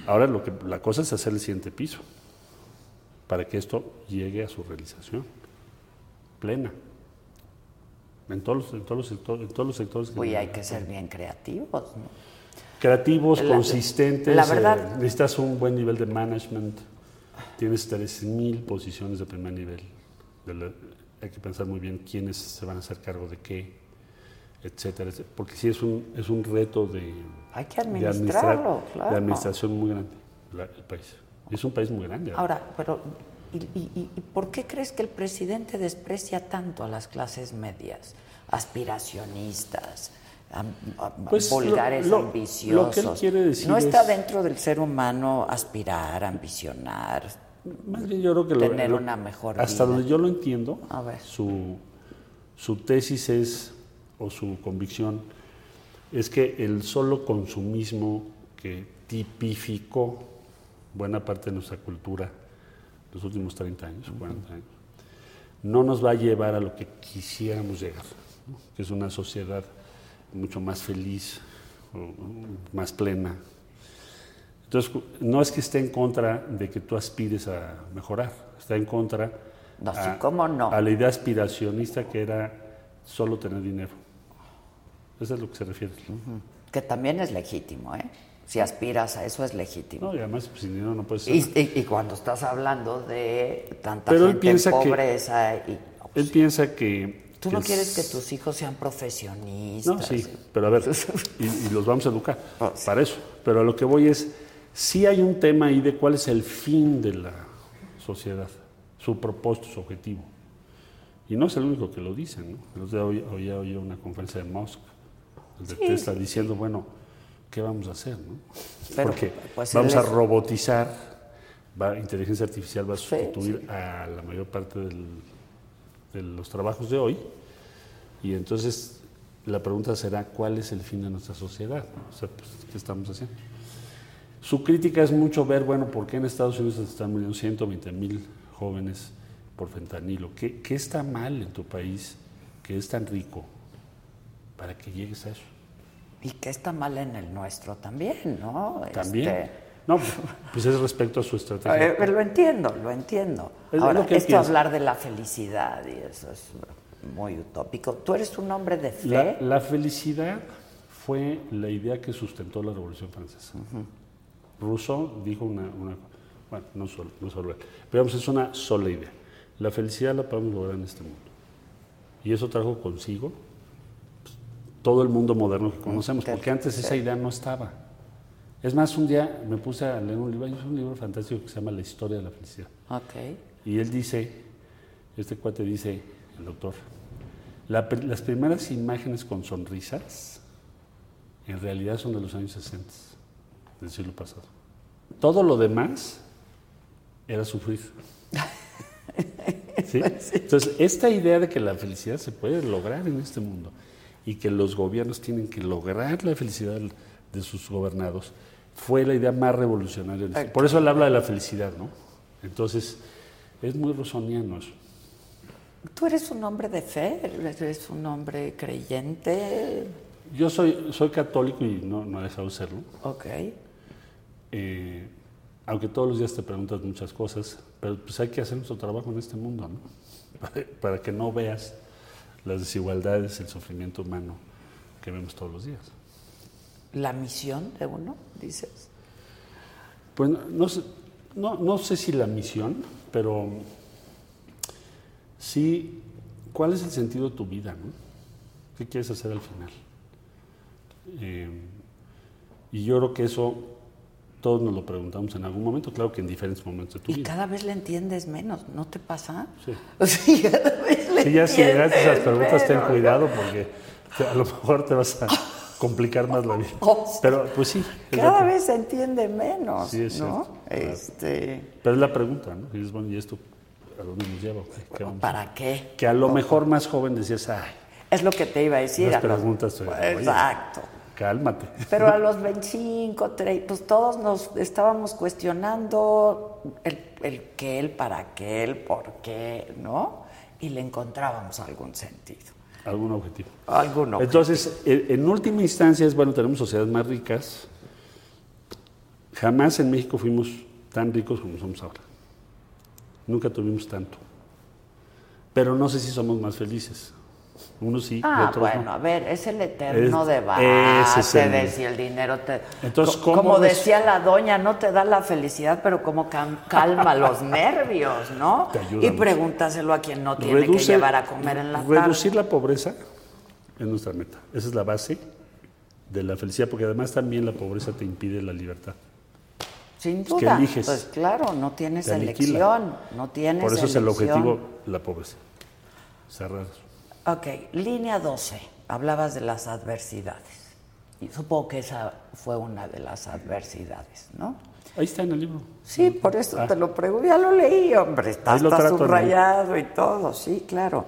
Ahora lo que la cosa es hacer el siguiente piso para que esto llegue a su realización plena. En todos los, en todos los sectores, en todos los sectores que- Uy, hay que ser bien creativos, ¿no? creativos, La- consistentes, la eh, verdad- necesitas un buen nivel de management, tienes 3.000 posiciones de primer nivel, de la- hay que pensar muy bien quiénes se van a hacer cargo de qué, etcétera, etcétera, porque sí es un, es un reto de, Hay que de administrarlo, administrar- claro. de administración muy grande, la- el país. Es un país muy grande. Ahora, pero ¿y, y- y- por qué crees que el presidente desprecia tanto a las clases medias, aspiracionistas, am- am- Pues, vulgares, lo- ambiciosos? lo que él quiere decir no está es- dentro del ser humano aspirar, ambicionar. Más bien yo creo que lo- tener lo- una mejor Hasta vida. donde yo lo entiendo, A ver. Su, su tesis es, o su convicción, es que el solo consumismo que tipificó buena parte de nuestra cultura los últimos 30 años, 40 años, no nos va a llevar a lo que quisiéramos llegar, ¿no? que es una sociedad mucho más feliz, más plena, entonces, no es que esté en contra de que tú aspires a mejorar, está en contra No, sí, a, ¿cómo no? a la idea aspiracionista que era solo tener dinero. Eso es lo que se refiere. Que también es legítimo, ¿eh? Si aspiras a eso es legítimo. No, y además, pues, sin dinero no puedes. Y, y- y cuando estás hablando de tanta Pero gente en que- pobreza y Él piensa que... tú no que quieres que tus hijos sean profesionistas. No, sí, pero a ver, y, y los vamos a educar Oh, sí. para eso. Pero a lo que voy es, sí hay un tema ahí de cuál es el fin de la sociedad, su propósito, su objetivo. Y no es el único que lo dice, ¿no? El otro día oía una conferencia de Musk, el de Tesla, diciendo, bueno, ¿qué vamos a hacer, no? Pero, Porque pues, vamos a robotizar, va, inteligencia artificial va a Sí, sustituir a la mayor parte del- de los trabajos de hoy. Y entonces la pregunta será, ¿cuál es el fin de nuestra sociedad? O sea, pues, ¿qué estamos haciendo? Su crítica es mucho ver, bueno, ¿por qué en Estados Unidos se están muriendo 120 mil jóvenes por fentanilo? ¿Qué, ¿Qué está mal en tu país que es tan rico para que llegues a eso? Y que está mal en el nuestro también, ¿no? También. Este, No, pues es respecto a su estrategia. eh, lo entiendo, lo entiendo. Es Ahora, lo que esto hablar de la felicidad y eso es muy utópico. ¿Tú eres un hombre de fe? La, la felicidad fue la idea que sustentó la Revolución Francesa. Rousseau dijo una, una- bueno, no solo, no solo él, pero digamos, es una sola idea. La felicidad la podemos lograr en este mundo. Y eso trajo consigo todo el mundo moderno que conocemos, que- porque antes esa idea no estaba. Es más, un día me puse a leer un libro, es un libro fantástico que se llama La historia de la felicidad. Ok. Y él dice, este cuate dice, el doctor, la las primeras imágenes con sonrisas en realidad son de los años 60 del siglo pasado. Todo lo demás era sufrir. ¿Sí? Entonces, esta idea de que la felicidad se puede lograr en este mundo y que los gobiernos tienen que lograr la felicidad de sus gobernados fue la idea más revolucionaria. Por eso él habla de la felicidad, ¿no? Entonces, es muy rosoniano eso. ¿Tú eres un hombre de fe? ¿Eres un hombre creyente? Yo soy, soy católico y no, no he dejado de serlo. Ok. Eh, aunque todos los días te preguntas muchas cosas, pero pues hay que hacer nuestro trabajo en este mundo, ¿no? Para, para que no veas las desigualdades, el sufrimiento humano que vemos todos los días. La misión de uno, dices. Pues no, no sé, no, no sé si la misión, pero sí, ¿cuál es el sentido de tu vida? ¿no? ¿Qué quieres hacer al final? Eh, y yo creo que eso todos nos lo preguntamos en algún momento, claro que en diferentes momentos de tu Y vida. cada vez le entiendes menos, ¿no te pasa? Sí. Cada vez Si ya si llegaste a esas preguntas, ten cuidado porque a lo mejor te vas a complicar más la vida. Oh. Pero pues sí, es Cada vez se entiende menos, Sí, es ¿no? cierto. Este, pero es la pregunta, ¿no? Y dices, bueno, ¿y esto a dónde nos lleva? ¿Qué vamos a ¿Para qué? Que a lo mejor más joven decías, ay, Es lo que te iba a decir. Las a los- preguntas, oye. Exacto. cálmate. Pero a los 25, 30, pues todos nos estábamos cuestionando el, el qué, el para qué, el por qué, ¿no? Y le encontrábamos algún sentido. Algún objetivo. Alguno. Entonces, en, en última instancia, es bueno, tenemos sociedades más ricas. Jamás en México fuimos tan ricos como somos ahora. Nunca tuvimos tanto. Pero no sé si somos más felices. Unos sí y Ah, otros bueno, no. a ver, es el eterno Es- debate es el- de si el dinero te... Entonces, Co- ¿cómo como ves? decía la doña, no te da la felicidad, pero como calma los nervios, ¿no? Te ayuda y mucho. pregúntaselo a quien no tiene que llevar a comer en la tarde. Reducir la pobreza es nuestra meta. Esa es la base de la felicidad, porque además también la pobreza te impide la libertad. Sin duda. eliges. Pues claro, no tienes elección, no tienes Por eso es el objetivo, la pobreza. Cerrar. Ok, línea 12, hablabas de las adversidades. Y supongo que esa fue una de las adversidades, ¿no? Ahí está en el libro. Sí, por eso Ah. te lo pregunto. Ya lo leí, hombre. Está, subrayado y todo, sí, claro.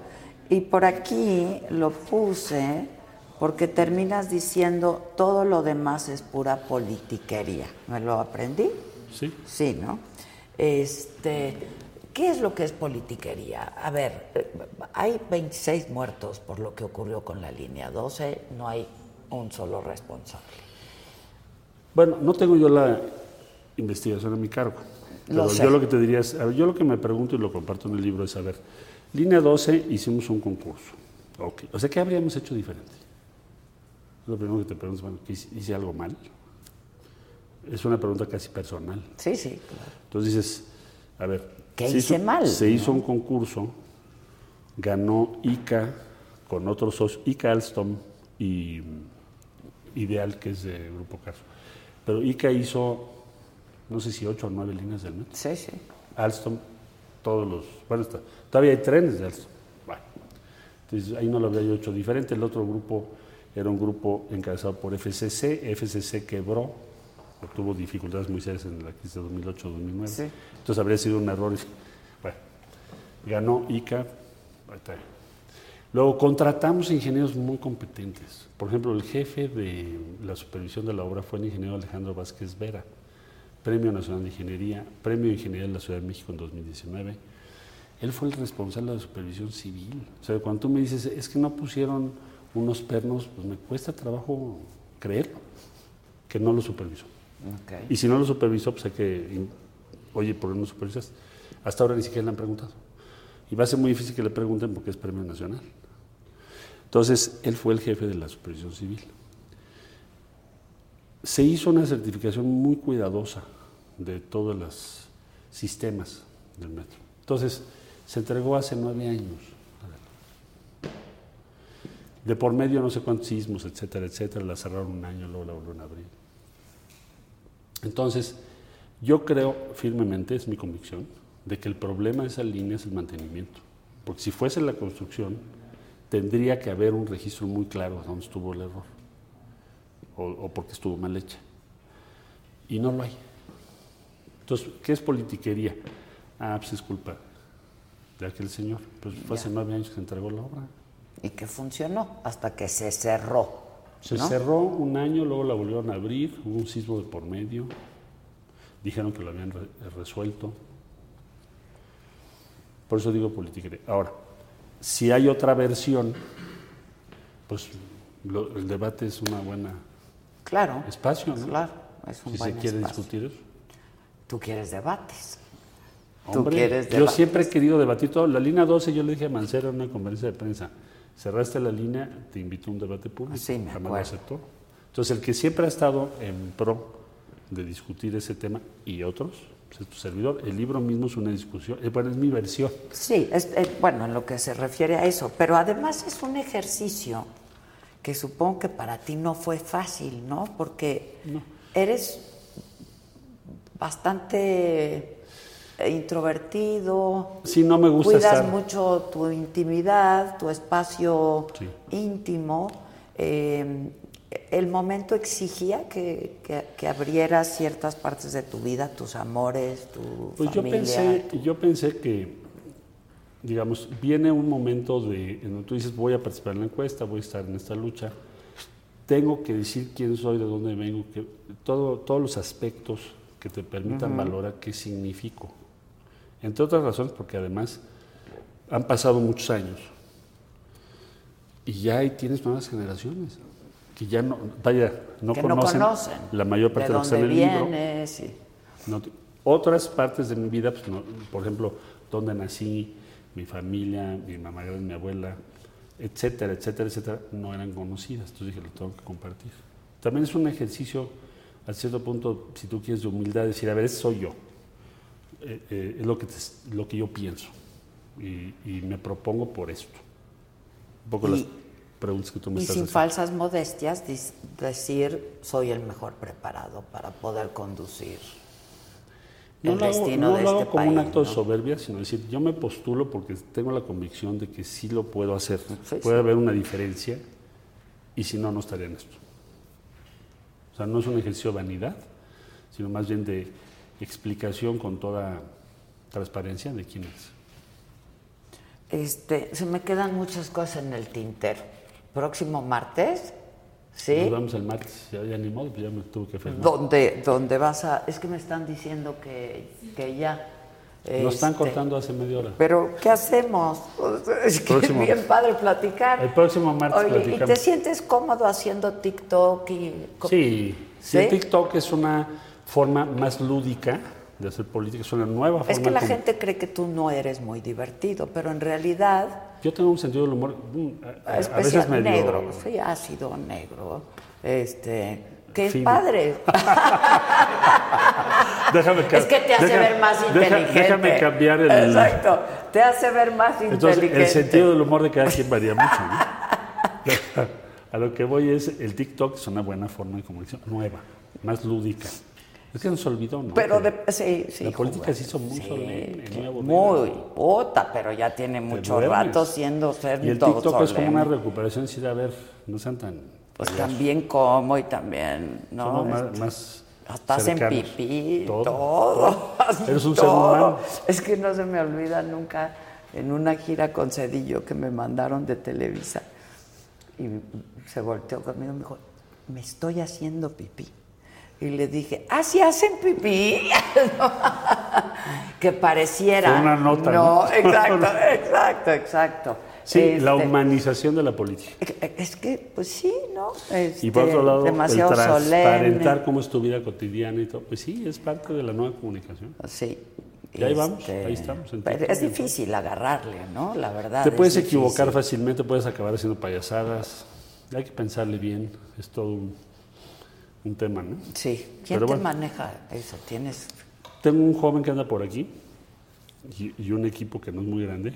Y por aquí lo puse porque terminas diciendo todo lo demás es pura politiquería. ¿Me lo aprendí? Sí. Sí, ¿no? Este, ¿qué es lo que es politiquería? A ver, eh, hay 26 muertos por lo que ocurrió con la línea 12, no hay un solo responsable. Bueno, no tengo yo la investigación a mi cargo. Pero yo lo que te diría es, yo lo que me pregunto y lo comparto en el libro es, a ver, línea 12 hicimos un concurso. Ok. O sea, ¿qué habríamos hecho diferente? Es lo primero que te preguntas, bueno, ¿qué hice, hice algo mal? Es una pregunta casi personal. Sí, sí, claro. Entonces dices, a ver, ¿Qué se hice hizo- mal, Se no? hizo un concurso, ganó ICA con otros socios, ICA Alstom y Ideal, que es de Grupo Carso. Pero ICA hizo, no sé si ocho o nueve líneas del metro. Sí, sí. Alstom, todos los, bueno, está- todavía hay trenes de Alstom. Bueno, entonces ahí no lo había yo hecho diferente. El otro grupo era un grupo encabezado por FCC. FCC quebró, tuvo dificultades muy serias en la crisis de 2008-2009. Sí. Entonces habría sido un error. Bueno, ganó ICA. ahí está. Luego contratamos ingenieros muy competentes. Por ejemplo, el jefe de la supervisión de la obra fue el ingeniero Alejandro Vázquez Vera, Premio Nacional de Ingeniería, Premio de Ingeniería de la Ciudad de México en 2019. Él fue el responsable de la supervisión civil. O sea, cuando tú me dices, es que no pusieron unos pernos, pues me cuesta trabajo creerlo, que no lo supervisó. Y si no lo supervisó, pues hay que, oye, ¿por qué no supervisas? Hasta ahora ni siquiera le han preguntado. Y va a ser muy difícil que le pregunten porque es premio nacional. Entonces, él fue el jefe de la supervisión civil. Se hizo una certificación muy cuidadosa de todos los sistemas del metro. Entonces, se entregó hace nueve años. De por medio no sé cuántos sismos, etcétera, etcétera, la cerraron un año, luego la volvieron a abrir. Entonces, yo creo firmemente, es mi convicción, de que el problema de esa línea es el mantenimiento. Porque si fuese la construcción, tendría que haber un registro muy claro de dónde estuvo el error o, o porque estuvo mal hecha. Y no lo hay. Entonces, ¿qué es politiquería? Ah, pues es culpa de aquel señor. Pues fue hace nueve años que se entregó la obra. Y que funcionó hasta que se cerró. Se ¿no? cerró un año, luego la volvieron a abrir, hubo un sismo de por medio, dijeron que lo habían re- resuelto. Por eso digo política. Ahora, si hay otra versión, pues lo- el debate es una buena Claro. espacio, ¿no? Claro, es un si buen se quiere espacio. discutir eso. Tú quieres debates. Tú Hombre, quieres yo debates. siempre he querido debatir todo. La línea 12, yo le dije a Mancera en una conferencia de prensa, cerraste la línea, te invito a un debate público. Sí, me Jamás lo aceptó. Entonces, el que siempre ha estado en pro de discutir ese tema y otros, pues es tu servidor. El libro mismo es una discusión, eh, bueno, es mi versión. Sí, es, es- bueno, en lo que se refiere a eso, pero además es un ejercicio que supongo que para ti no fue fácil, ¿no? Porque eres bastante introvertido. Sí, no me gusta Cuidas estar- mucho tu intimidad, tu espacio Sí. íntimo. Eh, el momento exigía que, que- que abrieras ciertas partes de tu vida, tus amores, tu Pues yo pensé, yo pensé que, digamos, viene un momento de, en donde tú dices, voy a participar en la encuesta, voy a estar en esta lucha, tengo que decir quién soy, de dónde vengo, que, todo, todos los aspectos que te permitan valorar qué significo. Entre otras razones, porque además han pasado muchos años y ya ahí tienes nuevas generaciones que ya no, vaya, no que no conocen, conocen la mayor parte de, lo que está en el libro. vienes y- No otras partes de mi vida, pues, no, por ejemplo, dónde nací, mi familia, mi mamá grande, mi abuela, etcétera, etcétera, etcétera, no eran conocidas. Entonces dije, lo tengo que compartir. También es un ejercicio, a cierto punto, si tú quieres, de humildad, decir, a ver, soy yo. Eh, eh, es lo que, te- lo que yo pienso. Y, y me propongo por esto. Un poco Y- las preguntas que tú me y estás sin haciendo. falsas modestias decir soy el mejor preparado para poder conducir No el lo hago, destino no de lo este hago como país. un acto de ¿no? soberbia, sino decir, yo me postulo porque tengo la convicción de que sí lo puedo hacer. Sí, Puede sí. haber una diferencia y si no, no estaría en esto. O sea, no es un ejercicio de vanidad, sino más bien de explicación con toda transparencia de quién es. Este, se me quedan muchas cosas en el tintero. Próximo martes, ¿sí? Nos vemos el martes, ya, ya ni modo, pues ya me tuve que frenar. ¿Dónde, dónde vas a...? Es que me están diciendo que, que ya... Nos están este, cortando hace media hora. Pero, ¿qué hacemos? Es que Próximo. es bien padre platicar. El próximo martes Oye, ¿y platicamos. te sientes cómodo haciendo TikTok? Y... Sí, ¿Sí? sí, TikTok es una forma más lúdica de hacer política, es una nueva forma. Es que la como- gente cree que tú no eres muy divertido, pero en realidad Yo tengo un sentido del humor mm, a, veces medio... negro, sí, ácido negro, este, que es padre. Déjame es que te hace ver más inteligente. déjame cambiar el... Exacto, te hace ver más Entonces, inteligente. el sentido del humor de cada quien varía mucho, ¿no? A lo que voy es, el TikTok es una buena forma de comunicación, nueva, más lúdica. Es que nos olvidó, ¿no? Pero de, sí, sí. La política joven. se hizo muy Sí, solemne, muy puta, pero ya tiene mucho rato siendo ser Y el todo TikTok es como una solemne. recuperación, decir, a ver, no sean tan... Pues también como y también, ¿no? Somos más, más Hasta hacen pipí, todo. Todo. Eres un ser todo. humano. Es que no se me olvida nunca en una gira con Cedillo que me mandaron de Televisa. Y se volteó conmigo y me dijo, me estoy haciendo pipí. Y le dije, ¿ah, sí hacen pipí? que pareciera. Fue una nota, No, ¿no? exacto, exacto, exacto. Sí, la Este, humanización de la política. Es que, pues sí, ¿no? Y por Este, otro lado, demasiado el transparentar solemne. cómo es tu vida cotidiana y todo, pues sí, es parte de la nueva comunicación. Sí. Y ahí vamos, ahí estamos, pero es difícil agarrarle, ¿no? La verdad. Te es puedes difícil. equivocar fácilmente, puedes acabar haciendo payasadas. Hay que pensarle bien, es todo un, un tema, ¿no? Sí. ¿Quién Pero te bueno. maneja eso? ¿Tienes...? Tengo un joven que anda por aquí y, y un equipo que no es muy grande,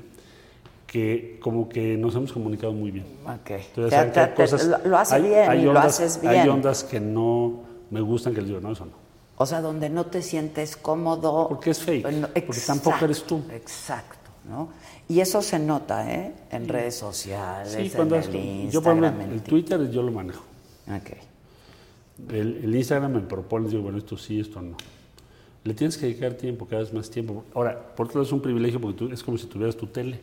que como que nos hemos comunicado muy bien. Ok. Entonces, Te- hay te- te- cosas- lo, lo hace hay- bien hay y lo ondas- haces bien. Hay ondas que no me gustan que les digo, no, eso no. O sea, donde no te sientes cómodo. Porque es fake, Bueno, porque tampoco eres tú. Exacto, ¿no? Y eso se nota, ¿eh? En redes sociales, Sí, en el Instagram, yo por ejemplo, el Twitter yo lo manejo. Ok. El, el Instagram me propone, digo, bueno, esto sí, esto no. Le tienes que dedicar tiempo, cada vez más tiempo. Ahora, por otro lado es un privilegio porque tú, es como si tuvieras tu tele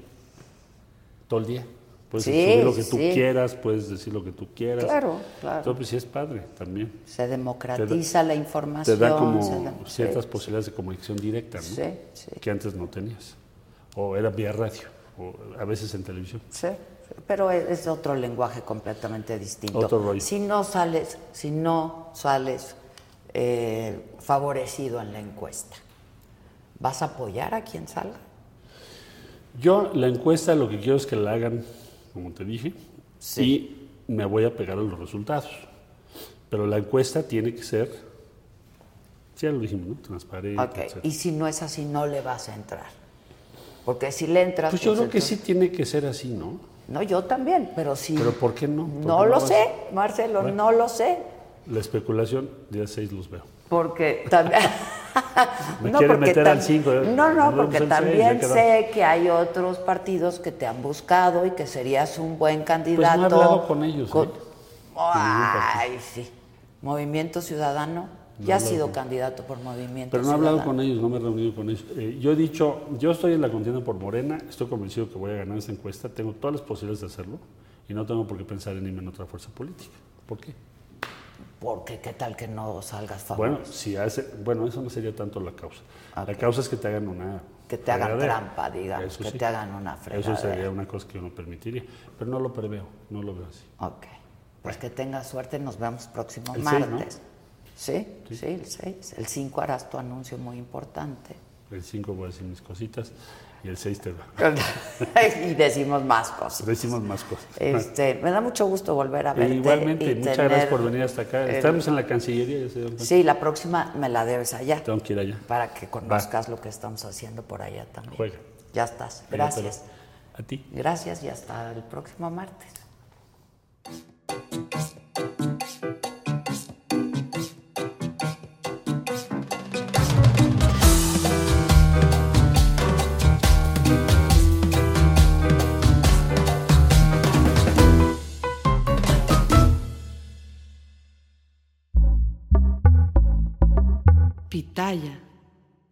todo el día. Puedes Sí, subir lo que tú sí. quieras, puedes decir lo que tú quieras. Claro, claro. Entonces, pues sí es padre también. Se democratiza la Te información. da como ciertas sí, posibilidades de comunicación directa, ¿no? Sí, sí. Que antes no tenías. O era vía radio, o a veces en televisión. Sí, pero es, otro lenguaje completamente distinto. Otro rollo. Si no sales, si no sales eh, favorecido en la encuesta, ¿vas a apoyar a quien salga? Yo la encuesta lo que quiero es que la hagan, como te dije, Sí. y me voy a pegar a los resultados. Pero la encuesta tiene que ser, ya lo dijimos, ¿no? Transparente, Ok, etcétera. y si no es así, no le vas a entrar. Porque si le entras... Pues yo creo que sí tiene que ser así, ¿no? No, yo también, pero sí. Pero ¿por qué no? ¿Por No qué lo vas? sé, Marcelo, Bueno. no lo sé. La especulación, día 6 los veo. Porque también. Me quiere meter al tam- cinco, ¿eh? No, no, porque seis, también sé que hay otros partidos que te han buscado y que serías un buen candidato. Pues hablado con ellos, Con- ¿eh? Ay, sí. Movimiento Ciudadano. Ya hablado sido con- candidato por Movimiento Pero no he hablado con ellos, no me he reunido con ellos. Eh, yo he dicho, yo estoy en la contienda por Morena, estoy convencido que voy a ganar esta encuesta, tengo todas las posibilidades de hacerlo y no tengo por qué pensar en irme en otra fuerza política. ¿Por qué? Porque qué tal que no salgas favorito. Bueno, si hace, bueno, eso no sería tanto la causa. La causa es que te hagan una Que te hagan fregadera. trampa, digamos, Eso que te hagan una Eso fregadera. sería una cosa que yo no permitiría, pero no lo preveo, no lo veo así. Ok. Pues que tengas suerte, nos vemos próximo El martes. ¿Sí? sí, el 6. El 5 harás tu anuncio muy importante. El 5 voy a decir mis cositas y el 6 te va. y decimos más cosas. Decimos más cosas. Este, me da mucho gusto volver a verte. Igualmente, y muchas gracias por venir hasta acá. el- Estamos en la Cancillería. Sí, la próxima me la debes allá. Tengo que ir allá. Para que conozcas lo que estamos haciendo por allá también. Juega. Ya estás. Gracias. A ti. Gracias y hasta el próximo martes. Pitaya.